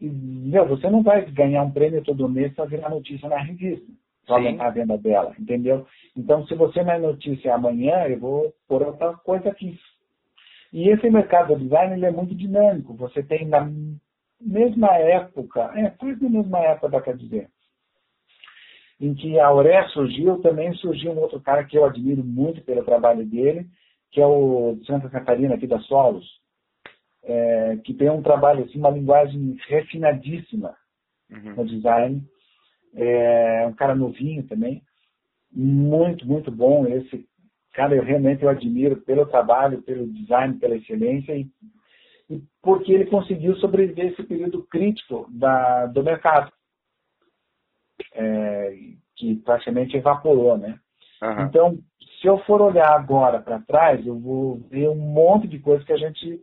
E, meu, você não vai ganhar um prêmio todo mês para virar notícia na revista, para aumentar a venda dela, entendeu? Então, se você não é notícia amanhã, eu vou pôr outra coisa aqui. E esse mercado do design ele é muito dinâmico. Você tem na mesma época, é quase na mesma época, quer dizer, em que a Auré surgiu, também surgiu um outro cara que eu admiro muito pelo trabalho dele, que é o de Santa Catarina, aqui da Solos, é, que tem um trabalho, assim, uma linguagem refinadíssima uhum. no design. É um cara novinho também, muito, muito bom. Esse cara eu realmente eu admiro pelo trabalho, pelo design, pela excelência e, e porque ele conseguiu sobreviver esse período crítico da, do mercado, é, que praticamente evaporou, né? Uhum. Então, se eu for olhar agora para trás, eu vou ver um monte de coisas que a gente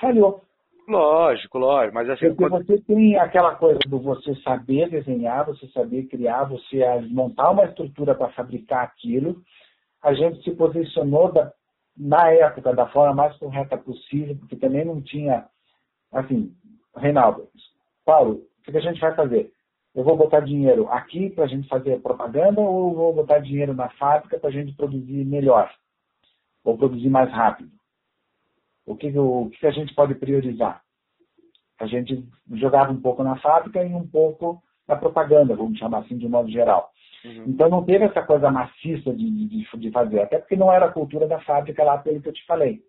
falhou. Lógico, lógico, mas assim... Porque quando... você tem aquela coisa do você saber desenhar, você saber criar, você montar uma estrutura para fabricar aquilo, a gente se posicionou da, na época da forma mais correta possível, porque também não tinha, assim, Reinaldo, Paulo, o que a gente vai fazer? Eu vou botar dinheiro aqui para a gente fazer propaganda ou vou botar dinheiro na fábrica para a gente produzir melhor? Ou produzir mais rápido? O que, o que a gente pode priorizar? A gente jogava um pouco na fábrica e um pouco na propaganda, vamos chamar assim de modo geral. Uhum. Então não teve essa coisa maciça de, de, de, fazer, até porque não era a cultura da fábrica lá pelo que eu te falei.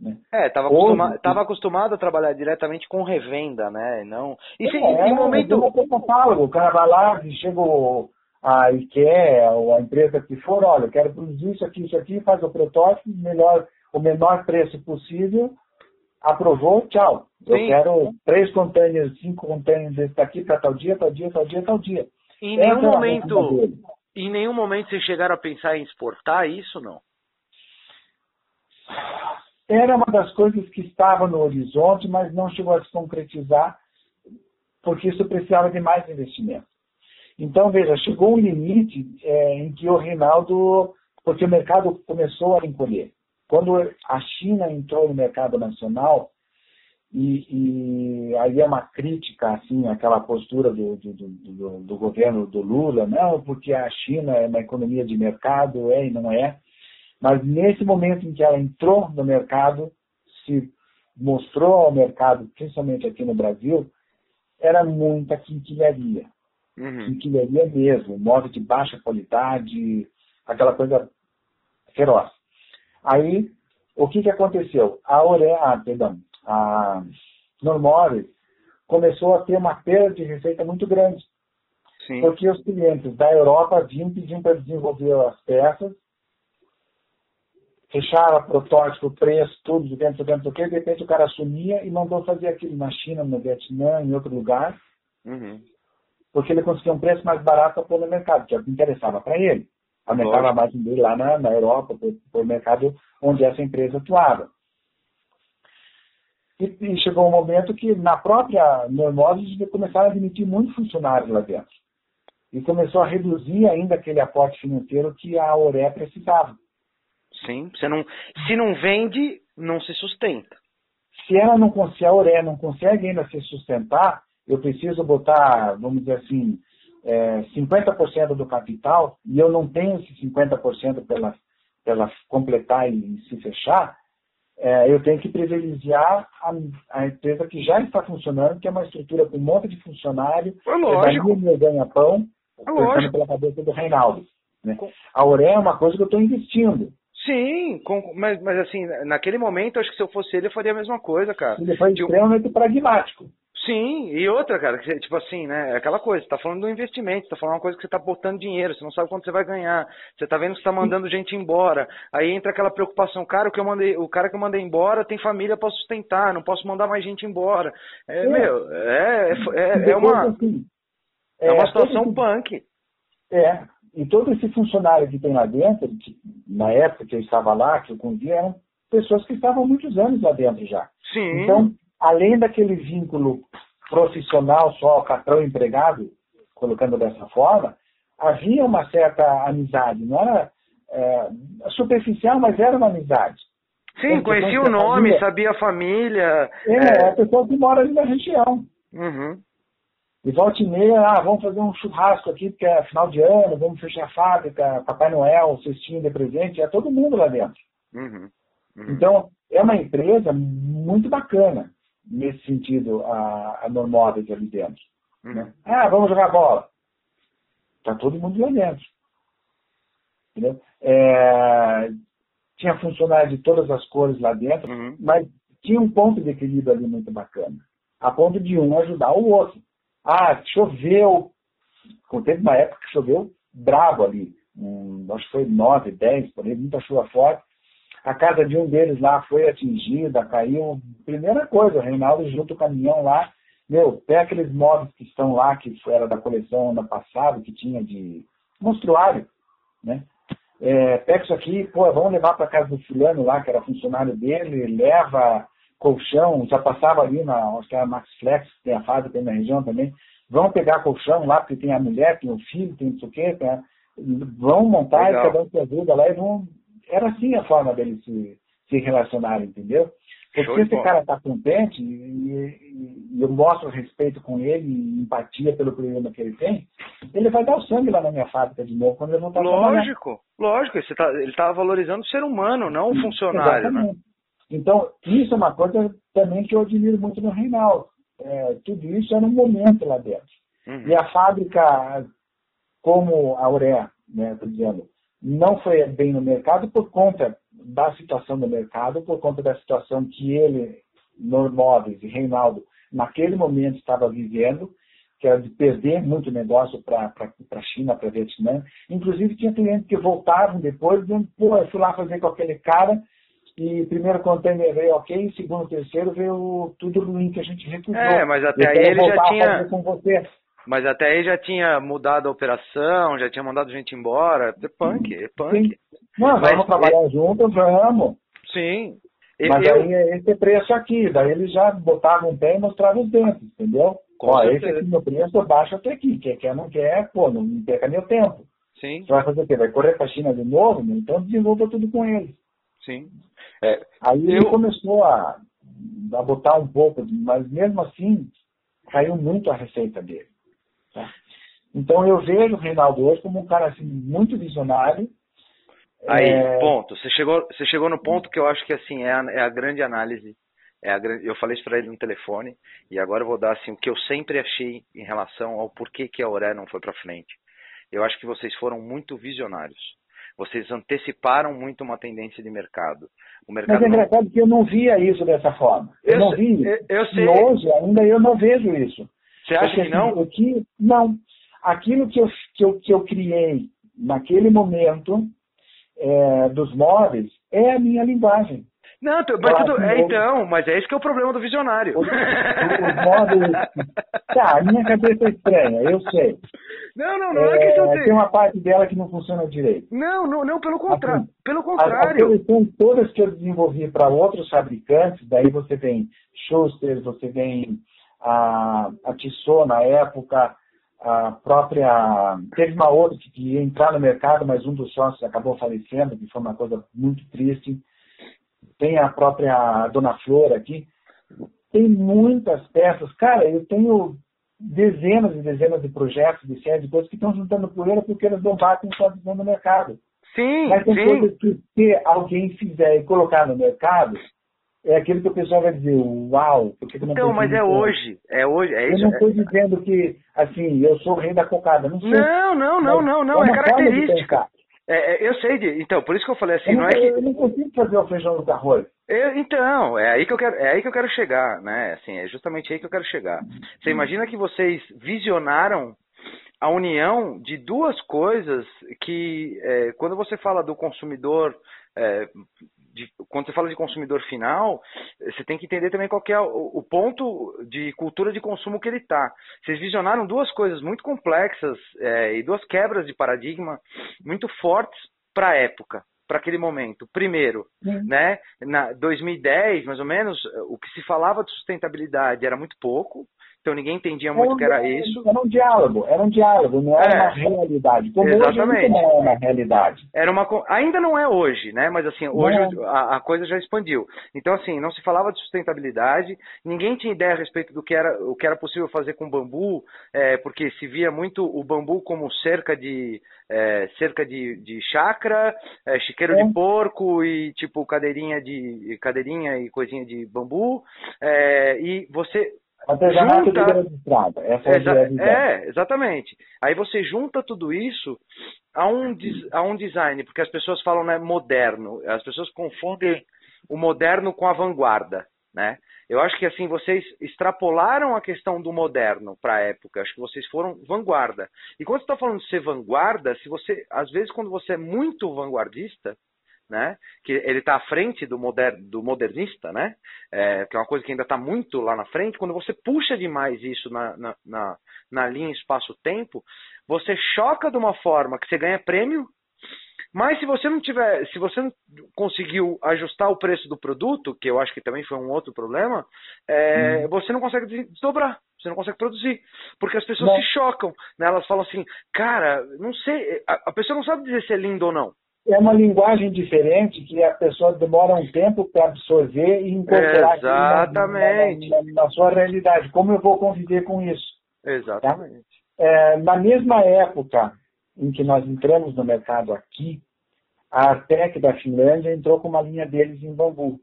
Né? É, estava acostuma acostumado a trabalhar diretamente com revenda, né? Não... E se, é, em momento... catálogo, o cara vai lá, chega a IKEA ou a empresa que for, olha, eu quero produzir isso aqui, isso aqui, faz o protótipo, melhor o menor preço possível, aprovou, tchau. Sim. Eu quero três containers, cinco containers desse daqui para tal dia, tal dia, tal dia, tal dia. Em nenhum é momento, em nenhum momento vocês chegaram a pensar em exportar isso, não? Era uma das coisas que estava no horizonte, mas não chegou a se concretizar, porque isso precisava de mais investimento. Então, veja, chegou um limite é, em que o Reinaldo, porque o mercado começou a encolher. Quando a China entrou no mercado nacional, e, e aí é uma crítica, assim, aquela postura do, do, do, do, governo do Lula, não, porque a China é uma economia de mercado, é e não é. Mas nesse momento em que ela entrou no mercado, se mostrou ao mercado, principalmente aqui no Brasil, era muita quinquilharia. Uhum. Quinquilharia mesmo, modo de baixa qualidade, aquela coisa feroz. Aí, o que, que aconteceu? A Ore, ah, perdão, a Normore começou a ter uma perda de receita muito grande. Sim. Porque os clientes da Europa vinham pedindo para desenvolver as peças, fechava protótipo, preço, tudo, de dentro, dentro de repente o cara sumia e mandou fazer aquilo na China, no Vietnã, em outro lugar, uhum. Porque ele conseguia um preço mais barato para pôr no mercado, que é o que interessava para ele aumentava a margem dele lá na, na Europa, por, mercado onde essa empresa atuava. E, e chegou um momento que na própria Normose começaram a admitir muitos funcionários lá dentro. E começou a reduzir ainda aquele aporte financeiro que a Oré precisava. Sim, você não, se não vende, não se sustenta. Se ela não consegue, a Oré não consegue ainda se sustentar, eu preciso botar, vamos dizer assim, é, 50% do capital, e eu não tenho esse 50% para ela completar e se fechar, é, eu tenho que privilegiar a, a, empresa que já está funcionando, que é uma estrutura com um monte de funcionário, é lógico. meu ganha-pão, é pela cabeça do Reinaldo. Né? A Oré é uma coisa que eu estou investindo. Sim, com, mas, mas assim, naquele momento, acho que se eu fosse ele, eu faria a mesma coisa, cara. Ele foi tipo, extremamente pragmático. Sim, e outra, cara, que, tipo assim, né? É aquela coisa, você tá falando do investimento, você tá falando uma coisa que você tá botando dinheiro, você não sabe quanto você vai ganhar, você tá vendo que você tá mandando gente embora. Aí entra aquela preocupação, cara, o que eu mandei, o cara que eu mandei embora tem família para sustentar, não posso mandar mais gente embora. É, é. meu, é, é, é uma. Assim, é uma situação punk. É, e todo esse funcionário que tem lá dentro, que, na época que eu estava lá, que eu convia, eram pessoas que estavam há muitos anos lá dentro já. Sim. Então, além daquele vínculo profissional só, patrão-empregado, colocando dessa forma, havia uma certa amizade, não era é, superficial, mas era uma amizade. Sim, conhecia o nome, família, sabia a família. É, é, a pessoa que mora ali na região. Uhum. E volta e meia, ah, vamos fazer um churrasco aqui, porque é final de ano, vamos fechar a fábrica, Papai Noel, cestinho de presente, é todo mundo lá dentro. Uhum. Uhum. Então, é uma empresa muito bacana nesse sentido, a, a Normóveis ali dentro. Uhum. Né? Ah, vamos jogar bola. Está todo mundo lá dentro. Entendeu? É, tinha funcionários de todas as cores lá dentro, uhum. mas tinha um ponto de equilíbrio ali muito bacana. A ponto de um ajudar o outro. Ah, choveu. Teve uma época que choveu bravo ali. Um, acho que foi 9, 10, por aí, muita chuva forte. A casa de um deles lá foi atingida, caiu. Primeira coisa, o Reinaldo junto o caminhão lá. Meu, pega aqueles móveis que estão lá, que era da coleção ano passado, que tinha de monstruário, né? É, pega isso aqui, pô, vamos levar para casa do fulano lá, que era funcionário dele, leva colchão, já passava ali na, acho que era Max Flex, que tem a fábrica na região também, vão pegar colchão lá, porque tem a mulher, tem o filho, tem não sei o quê, tá? vão montar Legal. e cada um se ajuda lá e vão era assim a forma dele se, se relacionar, entendeu? Porque se esse cara está contente e, e, eu mostro respeito com ele e empatia pelo problema que ele tem, ele vai dar o sangue lá na minha fábrica de novo quando ele voltar Lógico, lógico. Tá, ele está valorizando o ser humano, não o funcionário. Né? Então, isso é uma coisa também que eu admiro muito no Reinaldo. É, tudo isso é no momento lá dentro. Uhum. E a fábrica, como a Urea, né, estou dizendo, não foi bem no mercado por conta e e mas até aí já tinha... Mudado a operação, já tinha mandado gente embora. É punk, é punk. Sim. Não, Mas, vamos trabalhar é... juntos, vamos. Sim. Mas eu... aí é esse preço aqui, daí eles já botavam um pé e mostravam os dentes, entendeu? Com Ó, certeza. esse aqui meu preço, eu baixo até aqui. Quer quer, não quer, pô, não, não perca meu tempo. Sim. Você vai fazer o quê? Vai correr para a China de novo? Né? Então desenvolva tudo com eles. Sim. É, aí eu... ele começou a, a botar um pouco, mas mesmo assim caiu muito a receita dele. Tá? Então eu vejo o Reinaldo hoje como um cara assim, muito visionário. Aí, é... ponto. Você chegou, você chegou no ponto que eu acho que assim é a, é a grande análise. É a eu falei isso para ele no telefone e agora eu vou dar assim o que eu sempre achei em relação ao porquê que a Oré não foi para frente. Eu acho que vocês foram muito visionários. Vocês anteciparam muito uma tendência de mercado. O mercado Mas é engraçado não... que eu não via isso dessa forma. Eu, eu não vi. Eu, eu sei. E hoje ainda eu não vejo isso. Você acha Porque, que não? Que, não. Aquilo que eu, que, eu, que eu criei naquele momento é, dos móveis é a minha linguagem. Não, mas tudo, é, então, mas é esse que é o problema do visionário. Os, os móveis. Tá, a minha cabeça é estranha, eu sei. Não, não, não é, é questão de... Tem uma parte dela que não funciona direito. Não, não, não pelo contrário. Assim, pelo contrário. As, as todas que eu desenvolvi para outros fabricantes, daí você tem Schuster, você tem a, a Tissot na época, a própria. Teve uma outra que ia entrar no mercado, mas um dos sócios acabou falecendo, que foi uma coisa muito triste. Tem a própria Dona Flor aqui. Tem muitas peças. Cara, eu tenho dezenas e dezenas de projetos de série de coisas que estão juntando poeira porque elas não batem só no mercado. Sim, Mas tem sim. coisas que se alguém fizer e colocar no mercado, é aquilo que o pessoal vai dizer, uau, porque não Então, mas é hoje, é hoje, é isso. Eu não estou dizendo que, assim, eu sou o rei da cocada, não sou. Não, não, não, não, não, é, é característica. É, é, eu sei, de, então, por isso que eu falei assim, eu não, é que... Eu não consigo fazer o feijão do arroz. Eu, então, é aí que eu quero, é aí que eu quero chegar, né? Assim, é justamente aí que eu quero chegar. Você imagina que vocês visionaram a união de duas coisas que, quando você fala do consumidor, de, quando você fala de consumidor final, você tem que entender também qual é o, o, ponto de cultura de consumo que ele está. Vocês visionaram duas coisas muito complexas é, e duas quebras de paradigma muito fortes para a época para aquele momento. Primeiro, né, na 2010, mais ou menos, o que se falava de sustentabilidade era muito pouco, então ninguém entendia muito o que era isso. Era um diálogo, era um diálogo, não era é, uma realidade. Como exatamente. hoje não é uma realidade. Era uma, ainda não é hoje, né? Mas assim, hoje é. a, a, coisa já expandiu. Então, assim, não se falava de sustentabilidade, ninguém tinha ideia a respeito do que era, o que era possível fazer com bambu, é, porque se via muito o bambu como cerca de é, cerca de, de chácara, é, chiqueiro de é. porco e tipo cadeirinha de cadeirinha e coisinha de bambu. É, e você Artesanato junta... de estrada. Essa é, Exa é, exatamente. Aí você junta tudo isso a um, a um design, porque as pessoas falam né, moderno, as pessoas confundem o moderno com a vanguarda, né? Eu acho que assim vocês extrapolaram a questão do moderno para a época. Acho que vocês foram vanguarda. E quando você está falando de ser vanguarda, se você, às vezes, quando você é muito vanguardista, né? Que ele está à frente do, moder, do modernista, né? É, que é uma coisa que ainda está muito lá na frente. Quando você puxa demais isso na, na, na, na linha espaço-tempo, você choca de uma forma que você ganha prêmio. Mas se você não tiver, se você não conseguiu ajustar o preço do produto, que eu acho que também foi um outro problema, é, hum. você não consegue desdobrar, você não consegue produzir, porque as pessoas não. se chocam, né? elas falam assim, cara, não sei, a, a pessoa não sabe dizer se é lindo ou não é uma linguagem diferente que a pessoa demora um tempo para absorver e incorporar Exatamente. Na, na, na, sua realidade. Como eu vou conviver com isso? Exatamente. Tá? É, na mesma época em que nós entramos no mercado aqui, a Artec da Finlândia entrou com uma linha deles em bambu.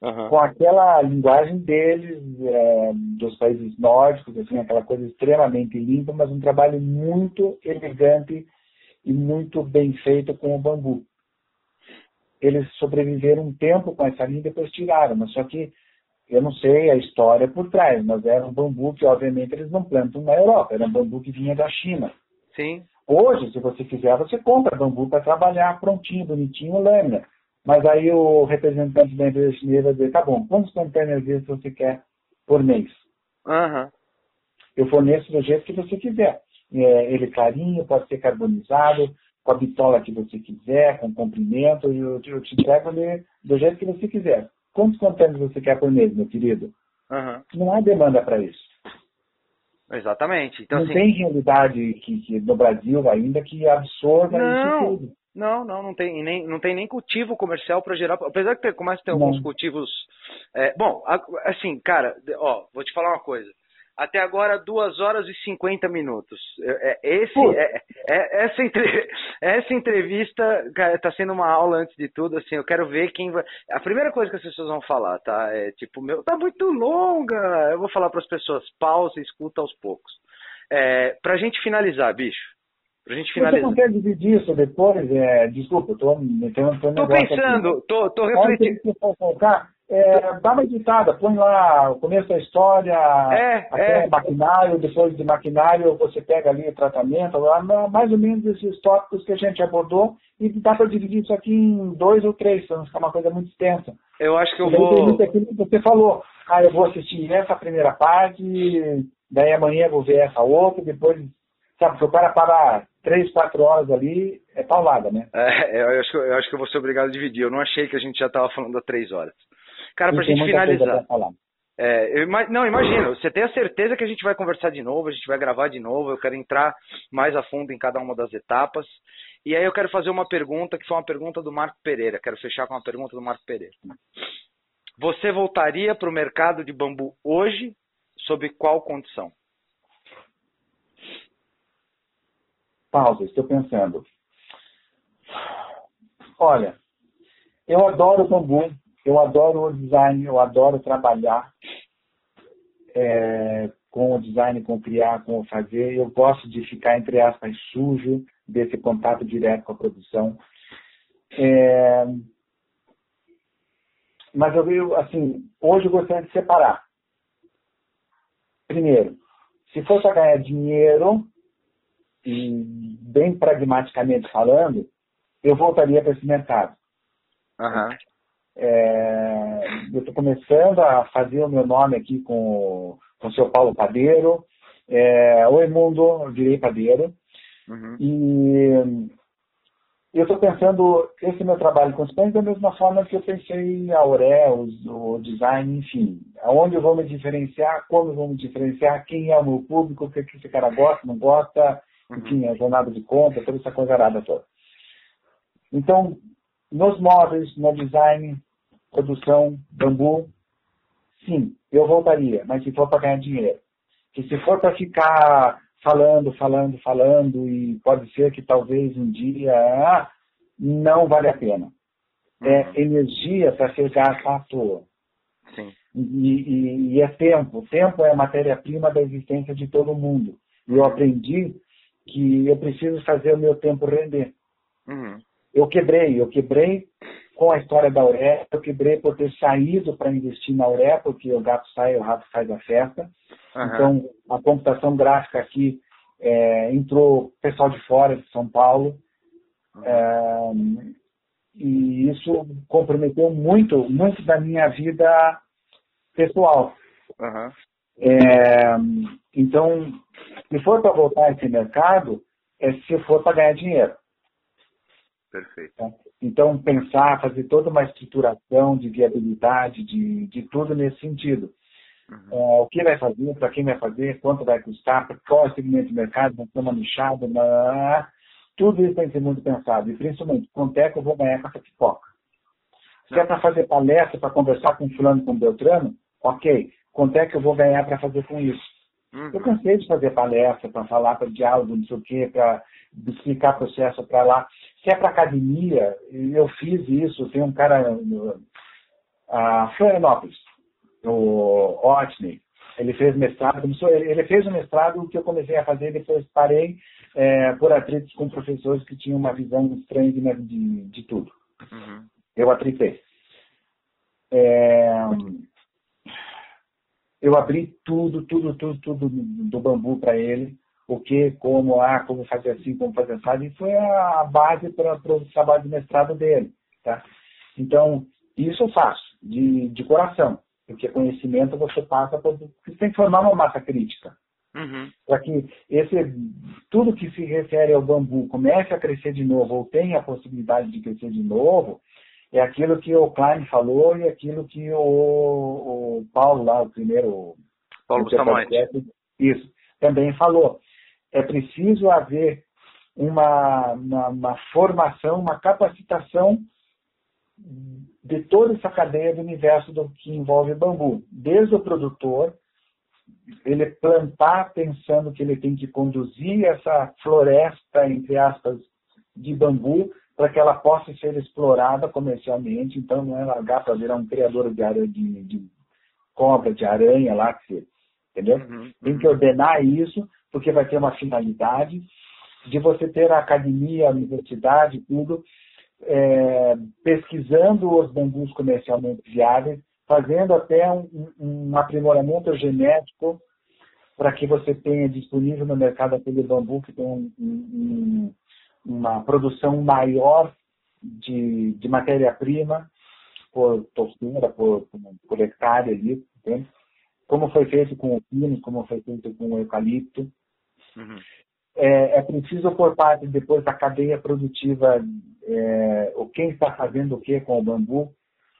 Uhum. Com aquela linguagem deles, é, dos países nórdicos, assim, aquela coisa extremamente limpa, mas um trabalho muito elegante e muito bem feito com o bambu. Eles sobreviveram um tempo com essa linha e depois tiraram, mas só que eu não sei a história por trás, mas era um bambu que obviamente eles não plantam na Europa, era um bambu que vinha da China. Sim. Hoje, se você quiser, você compra bambu para trabalhar prontinho, bonitinho, lâmina. Mas aí o representante da empresa chinesa vai dizer, tá bom, quantos containers você quer por mês? Uhum. Eu forneço do jeito que você quiser é, ele clarinho, pode ser carbonizado, com a bitola que você quiser, com comprimento, e eu, eu te entrego ele do jeito que você quiser. Quantos contêineres você quer por mês, meu querido? Uhum. Não há demanda para isso. Exatamente. Então, não assim... tem realidade que, que, no Brasil ainda que absorva não, isso tudo. Não, não, não tem nem, não tem nem cultivo comercial para gerar. Apesar de ter, começa a ter alguns cultivos. É, bom, assim, cara, ó, vou te falar uma coisa. Até agora, 2 horas e 50 minutos. É, é, esse, é, é, essa, entre, essa entrevista está sendo uma aula antes de tudo. Assim, eu quero ver quem vai. A primeira coisa que as pessoas vão falar, tá? É tipo, meu, tá muito longa. Eu vou falar para as pessoas, pausa e escuta aos poucos. É, para a gente finalizar, bicho. Pra gente finalizar. Você não quer dividir isso depois? É, desculpa, eu tô metendo. Tô, tô pensando, aqui. tô, tô refletindo. É, dá uma editada, põe lá o começo da história, é, até é. maquinário, depois de maquinário você pega ali o tratamento, mais ou menos esses tópicos que a gente abordou, e dá para dividir isso aqui em dois ou três, para não ficar uma coisa muito extensa. Eu acho que eu vou. Aquilo que você falou, ah, eu vou assistir essa primeira parte, daí amanhã eu vou ver essa outra, depois Sabe, se o cara parar três, quatro horas ali, é paulada, né? É, eu acho, que, eu acho que eu vou ser obrigado a dividir. Eu não achei que a gente já estava falando há três horas. Cara, para a gente finalizar. É, eu, não, imagina, você tem a certeza que a gente vai conversar de novo, a gente vai gravar de novo, eu quero entrar mais a fundo em cada uma das etapas. E aí eu quero fazer uma pergunta que foi uma pergunta do Marco Pereira. Quero fechar com uma pergunta do Marco Pereira. Você voltaria para o mercado de bambu hoje, sob qual condição? Pausa, estou pensando. Olha, eu adoro bambu, eu adoro o design, eu adoro trabalhar é, com o design, com criar, com fazer. Eu gosto de ficar, entre aspas, sujo desse contato direto com a produção. É, mas eu vejo, assim, hoje eu gostaria de separar. Primeiro, se for para ganhar dinheiro, bem pragmaticamente falando, eu voltaria para esse mercado. Uhum. É, eu estou começando a fazer o meu nome aqui com, com o seu Paulo Padeiro. É, Oi, mundo, eu virei padeiro. Uhum. E eu estou pensando esse meu trabalho com os pães da mesma forma que eu pensei a Auré, o, design, enfim. Aonde eu vou me diferenciar, como eu vou me diferenciar, quem é o meu público, o que, que esse cara gosta, não gosta, uhum. enfim, a jornada de compra, toda essa coisa arada toda. Então, nos móveis, no design, produção, bambu, sim, eu voltaria, mas se for para ganhar dinheiro. Que se for para ficar falando, falando, falando, e pode ser que talvez um dia ah, não vale a pena. É uhum. energia para ser gasta à toa. Sim. E, e, e, é tempo. Tempo é a matéria-prima da existência de todo mundo. E eu aprendi que eu preciso fazer o meu tempo render. Uhum. Eu quebrei, eu quebrei com a história da Auré, eu quebrei por ter saído para investir na Auré, porque o gato sai, o rato sai da festa. Uhum. Então, a computação gráfica aqui é, entrou pessoal de fora, de São Paulo, é, e isso comprometeu muito, muito da minha vida pessoal. Uhum. É, então, se for para voltar a esse mercado, é se for para ganhar dinheiro. Perfeito. Tá? Então, pensar, fazer toda uma estruturação de viabilidade, de, de tudo nesse sentido. Uhum. É, o que vai fazer, para quem vai fazer, quanto vai custar, qual é o segmento de mercado, vai ser uma nichada, tudo isso tem que ser muito pensado. E principalmente, quanto é que eu vou ganhar com essa pipoca? Se é para fazer palestra, para conversar com fulano, com Beltrano, ok. Quanto é que eu vou ganhar para fazer com isso? Uhum. Eu cansei de fazer palestra, para falar para diálogo, não sei o quê, para explicar processo para lá. Se é para academia, eu fiz isso. Tem um cara, a Florianópolis, o Otney, ele fez mestrado, começou, ele fez o mestrado que eu comecei a fazer, depois parei é, por atritos com professores que tinham uma visão estranha de, de, de tudo. Uhum. Eu atritei. É, eu abri tudo, tudo, tudo, tudo do bambu para ele. O que, como, ah, como fazer assim, como fazer assim. E foi a base para o trabalho de mestrado dele. Tá? Então, isso eu faço, de, de coração. Porque conhecimento você passa por. Você tem que formar uma massa crítica. Uhum. Para que esse, tudo que se refere ao bambu comece a crescer de novo, ou tenha a possibilidade de crescer de novo, é aquilo que o Klein falou e aquilo que o, o Paulo lá, o primeiro. Paulo Bustamante. Isso, também falou. É preciso haver uma, uma, uma, formação, uma capacitação de toda essa cadeia do universo do que envolve bambu. Desde o produtor, ele plantar pensando que ele tem que conduzir essa floresta, entre aspas, de bambu para que ela possa ser explorada comercialmente. Então, não é largar para virar um criador de, aranha, de, de cobra, de aranha lá, que entendeu? Uhum, Tem que uhum. ordenar isso, porque vai ter uma finalidade de você ter a academia, a universidade, tudo, é, pesquisando os bambus comercialmente viáveis, fazendo até um, um aprimoramento genético para que você tenha disponível no mercado aquele bambu que tem um, um, uma produção maior de, de matéria-prima por torcida, por, por hectare ali, entende? como foi feito com o pino, como foi feito com o eucalipto. Uhum. é, é preciso por parte depois da cadeia produtiva, é, o quem está fazendo o que com o bambu,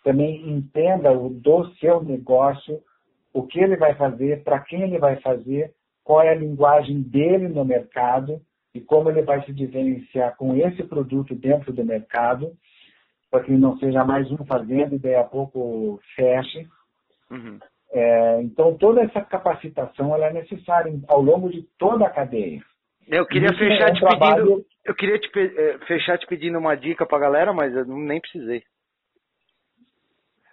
também entenda o, do seu negócio, o que ele vai fazer, para quem ele vai fazer, qual é a linguagem dele no mercado e como ele vai se diferenciar com esse produto dentro do mercado, para que não seja mais um fazendo e daí a pouco feche. Uhum. É, então, toda essa capacitação ela é necessária ao longo de toda a cadeia. Eu queria fechar é um te trabalho... pedindo, eu queria te, eh, fechar te pedindo uma dica para a galera, mas eu nem precisei.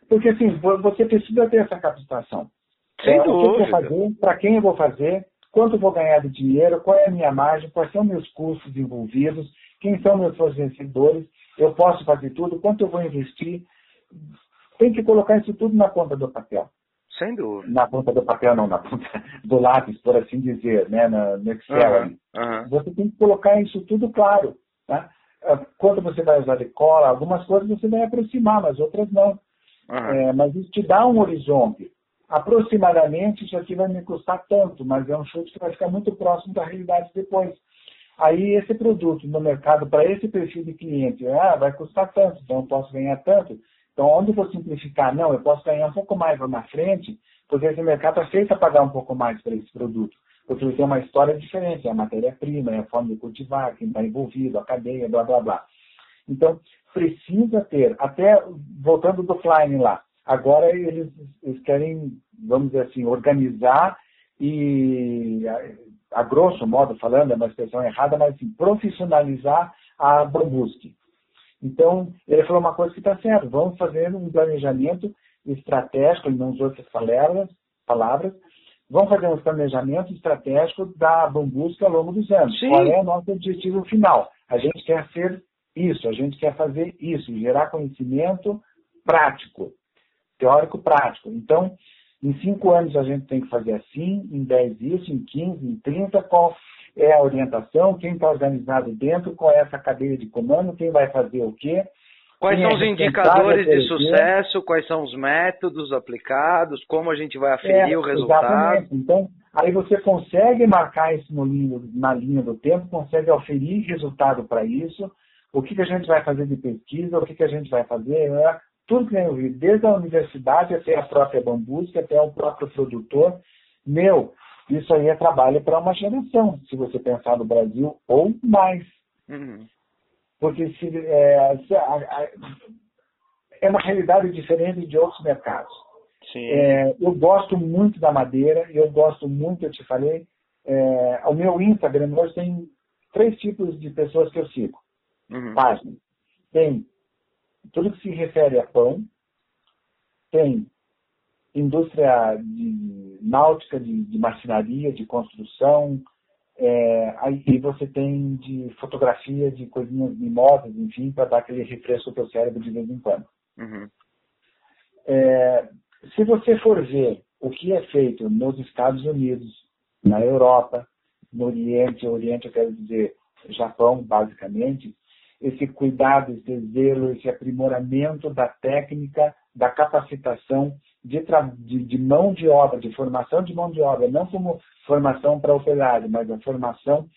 Porque assim, você precisa ter essa capacitação. Sem é, dúvida. Para quem eu vou fazer, quanto vou ganhar de dinheiro, qual é a minha margem, quais são meus custos envolvidos, quem são meus fornecedores, eu posso fazer tudo, quanto eu vou investir. Tem que colocar isso tudo na ponta do papel. Sem dúvida. Na ponta do papel, não, na ponta do lápis, por assim dizer, né, no Excel. Uhum, uhum. Você tem que colocar isso tudo claro. Tá? Quando você vai usar de cola, algumas coisas você vai aproximar, mas outras não. Uhum. É, mas isso te dá um horizonte. Aproximadamente, isso aqui vai me custar tanto, mas é um chute que vai ficar muito próximo da realidade depois. Aí, esse produto no mercado, para esse perfil de cliente, ah, vai custar tanto, então eu posso ganhar tanto. Então, onde eu vou simplificar? Não, eu posso ganhar um pouco mais lá na frente, porque esse mercado aceita pagar um pouco mais para esse produto. Porque ele tem uma história diferente, é a matéria-prima, é a forma de cultivar, quem está envolvido, a cadeia, blá, blá, blá. Então, precisa ter, até voltando do Klein lá, agora eles, eles querem, vamos dizer assim, organizar e, a, a grosso modo falando, é uma expressão errada, mas assim, profissionalizar a Bambusque. Então, ele falou uma coisa que está certo, vamos fazer um planejamento estratégico, ele não usou outras palavras, palavras, vamos fazer um planejamento estratégico da Bambusca ao longo dos anos. Sim. Qual é o nosso objetivo final? A gente quer ser isso, a gente quer fazer isso, gerar conhecimento prático, teórico prático. Então, em cinco anos a gente tem que fazer assim, em dez isso, em quinze, em trinta, qual é a orientação, quem está organizado dentro, qual é essa cadeia de comando, quem vai fazer o quê. Quais são é os indicadores de sucesso, quais são os métodos aplicados, como a gente vai aferir é, o resultado. Exatamente. Então, aí você consegue marcar isso no linha, na linha do tempo, consegue oferir resultado para isso, o que, que a gente vai fazer de pesquisa, o que, que a gente vai fazer, né? Tudo que vem ouvido, desde a universidade até a própria Bambusca, até o próprio produtor. Meu, isso aí é trabalho para uma geração, se você pensar no Brasil, ou mais. Uhum. Porque se, é, é uma realidade diferente de outros mercados. É, eu gosto muito da madeira, eu gosto muito, eu te falei, é, o meu Instagram hoje tem três tipos de pessoas que eu sigo. Uhum. Páginas. Tem tudo que se refere a pão, tem indústria de náutica, de, de marcenaria, de construção, é, aí você tem de fotografia, de coisinhas de modas, enfim, para dar aquele refresco para o cérebro de vez em quando. Uhum. É, se você for ver o que é feito nos Estados Unidos, na Europa, no Oriente, Oriente eu quero dizer Japão, basicamente, esse cuidado, esse zelo, esse aprimoramento da técnica, da capacitação de, de, de, mão de obra, de formação de mão de obra, não como formação para operário, mas a formação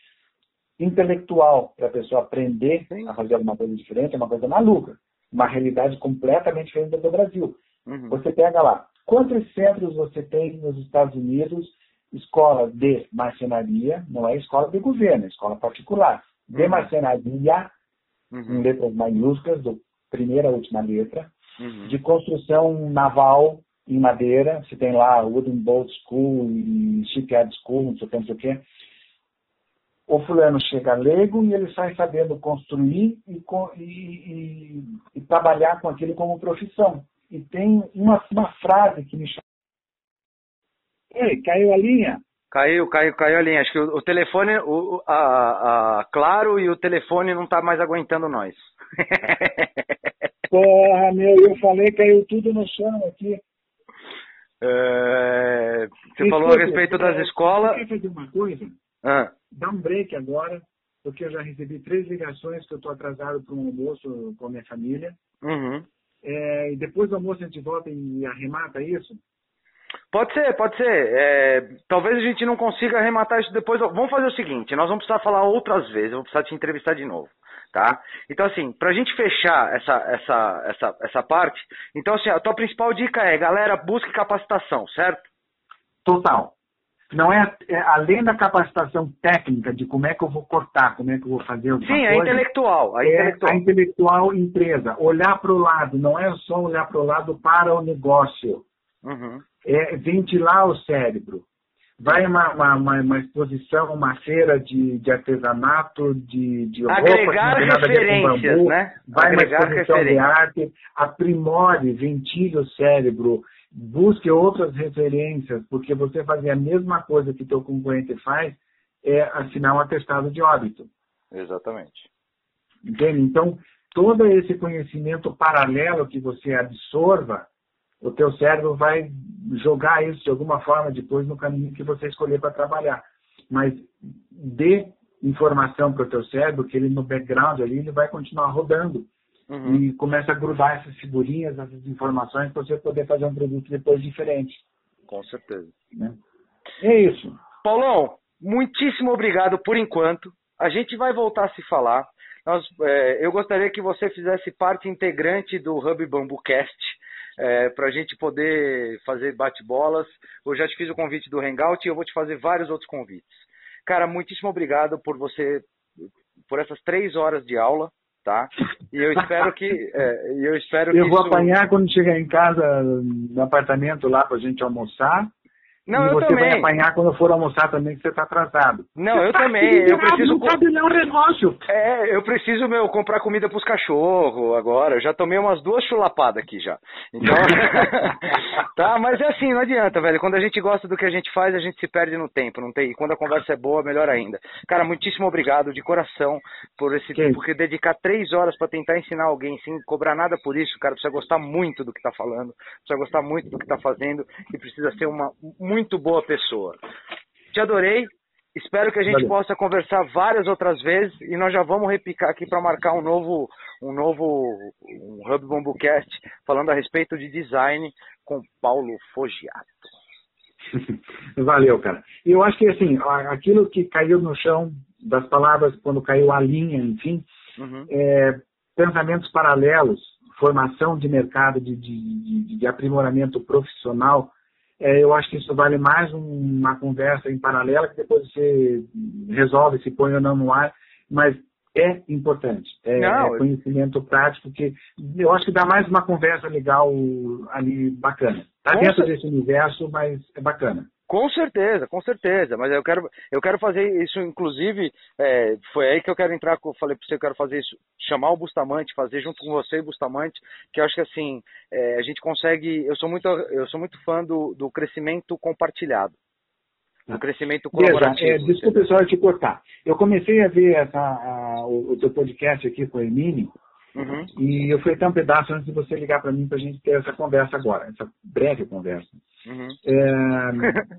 intelectual para a pessoa aprender Sim. a fazer alguma coisa diferente, é uma coisa maluca, uma realidade completamente diferente do Brasil. Uhum. Você pega lá, quantos centros você tem nos Estados Unidos, escola de marcenaria, não é escola de governo, é escola particular, de uhum. marcenaria, uhum. em letras maiúsculas, do primeira a última letra, uhum. de construção naval em madeira, você tem lá Wooden Boat School e Shipyard School, não sei o que, não sei o que. O fulano chega leigo e ele sai sabendo construir e, e, e, e trabalhar com aquilo como profissão. E tem uma, uma frase que me chama. Ei, caiu a linha? Caiu, caiu, caiu a linha. Acho que o, o telefone, o, a, a, Claro e o telefone não tá mais aguentando nós. Porra, meu, eu falei, caiu tudo no chão aqui. É, você falou a respeito das é, escolas. Quer fazer uma coisa? Ah. Dá um break agora, porque eu já recebi três ligações que eu estou atrasado para um almoço com a minha família. Uhum. É, e depois do almoço a gente volta e arremata isso. Pode ser, pode ser. É, talvez a gente não consiga arrematar isso depois. Vamos fazer o seguinte: nós vamos precisar falar outras vezes, eu vou precisar te entrevistar de novo. Tá? Então, assim, para a gente fechar essa, essa, essa, essa parte, então, assim, a tua principal dica é, galera, busque capacitação, certo? Total. Não é, é, além da capacitação técnica de como é que eu vou cortar, como é que eu vou fazer alguma Sim, coisa. Sim, a intelectual. A é intelectual. a intelectual empresa. Olhar para o lado, não é só olhar para o lado para o negócio. Uhum. É ventilar o cérebro. Vai uma, uma, uma, exposição, uma feira de, de artesanato, de, de Agregar roupa, referências, bambu, né? Vai Agregar uma exposição de arte, aprimore, ventile o cérebro, busque outras referências, porque você fazer a mesma coisa que teu concorrente faz é assinar um atestado de óbito. Exatamente. Entende? Então, todo esse conhecimento paralelo que você absorva, o teu cérebro vai jogar isso de alguma forma depois no caminho que você escolher para trabalhar. Mas dê informação para o teu cérebro que ele no background ali ele vai continuar rodando uhum. e começa a grudar essas figurinhas, essas informações para você poder fazer um produto depois diferente. Com certeza. Né? É isso. Paulão, muitíssimo obrigado por enquanto. A gente vai voltar a se falar. Nós, é, eu gostaria que você fizesse parte integrante do Hub Bambucast é, para a gente poder fazer bate-bolas. Eu já te fiz o convite do Hangout e eu vou te fazer vários outros convites. Cara, muitíssimo obrigado por você, por essas três horas de aula, tá? E eu espero que, é, eu espero eu que vou isso... apanhar quando chegar em casa no apartamento lá para a gente almoçar. Não, e eu você também. vai apanhar quando for almoçar também, que você está atrasado. Não, eu tá também. Eu preciso. Não cabe não negócio. É, eu preciso, meu, comprar comida pros cachorros agora. Eu já tomei umas duas chulapadas aqui já. Então. tá, mas é assim, não adianta, velho. Quando a gente gosta do que a gente faz, a gente se perde no tempo. Não tem. E quando a conversa é boa, melhor ainda. Cara, muitíssimo obrigado de coração por esse Sim. porque dedicar três horas para tentar ensinar alguém sem cobrar nada por isso, cara, precisa gostar muito do que tá falando, precisa gostar muito do que tá fazendo e precisa ser uma muito boa pessoa pessoa. Te adorei. Espero que a gente Valeu. possa conversar várias outras vezes e nós já vamos repicar aqui para marcar um novo, um novo um Hub Bambucast falando a respeito de design com Paulo Fogiato. Valeu, cara. E eu acho que assim, aquilo que caiu no chão das palavras quando caiu a linha, enfim, uhum. é, pensamentos paralelos, formação de mercado, de, de, de, de aprimoramento profissional, é, eu acho que isso vale mais uma conversa em paralela, que depois você resolve se põe ou não no ar, mas é importante. É, não, é conhecimento prático que eu acho que dá mais uma conversa legal ali bacana. Está dentro desse universo, mas é bacana. Com certeza, com certeza. Mas eu quero, eu quero fazer isso, inclusive, é, foi aí que eu quero entrar, eu falei para você, eu quero fazer isso, chamar o Bustamante, fazer junto com você e Bustamante, que eu acho que assim, é, a gente consegue, eu sou muito, eu sou muito fã do, do crescimento compartilhado. Do crescimento colaborativo. Veja, é, desculpa só te cortar. Eu comecei a ver essa, a, o, o teu podcast aqui com o Emílio, Uhum. E eu fui até um pedaço antes de você ligar para mim para a gente ter essa conversa agora, essa breve conversa. Uhum. É,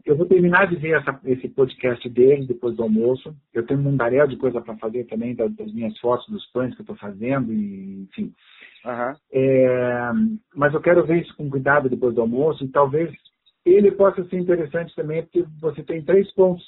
eu vou terminar de ver essa, esse podcast dele depois do almoço. Eu tenho um mundaréu de coisa para fazer também, das, das, minhas fotos dos pães que eu estou fazendo, e, enfim. Uhum. É, mas eu quero ver isso com cuidado depois do almoço e talvez ele possa ser interessante também, porque você tem três pontos,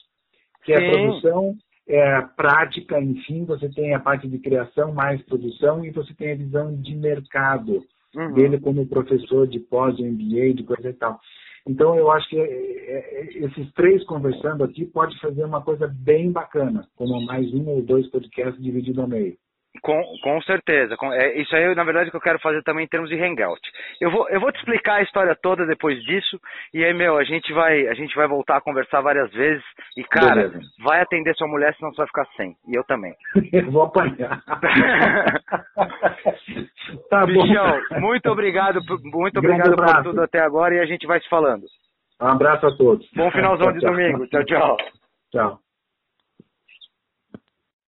que é a produção, é, prática, enfim, você tem a parte de criação mais produção e você tem a visão de mercado uhum. dele como professor de pós, de coisa e tal. Então eu acho que é, é, esses três conversando aqui pode fazer uma coisa bem bacana, como mais um ou dois podcasts divididos ao meio. Com, com certeza. Com, é, isso aí, na verdade, que eu quero fazer também em termos de hangout. Eu vou, eu vou te explicar a história toda depois disso. E aí, meu, a gente vai, a gente vai voltar a conversar várias vezes. E, cara, Beleza. vai atender sua mulher, senão você vai ficar sem. E eu também. eu vou apanhar. tá Bichão, bom. muito obrigado, muito obrigado por tudo até agora e a gente vai se falando. Um abraço a todos. Bom finalzão de domingo. Tchau, tchau. Tchau.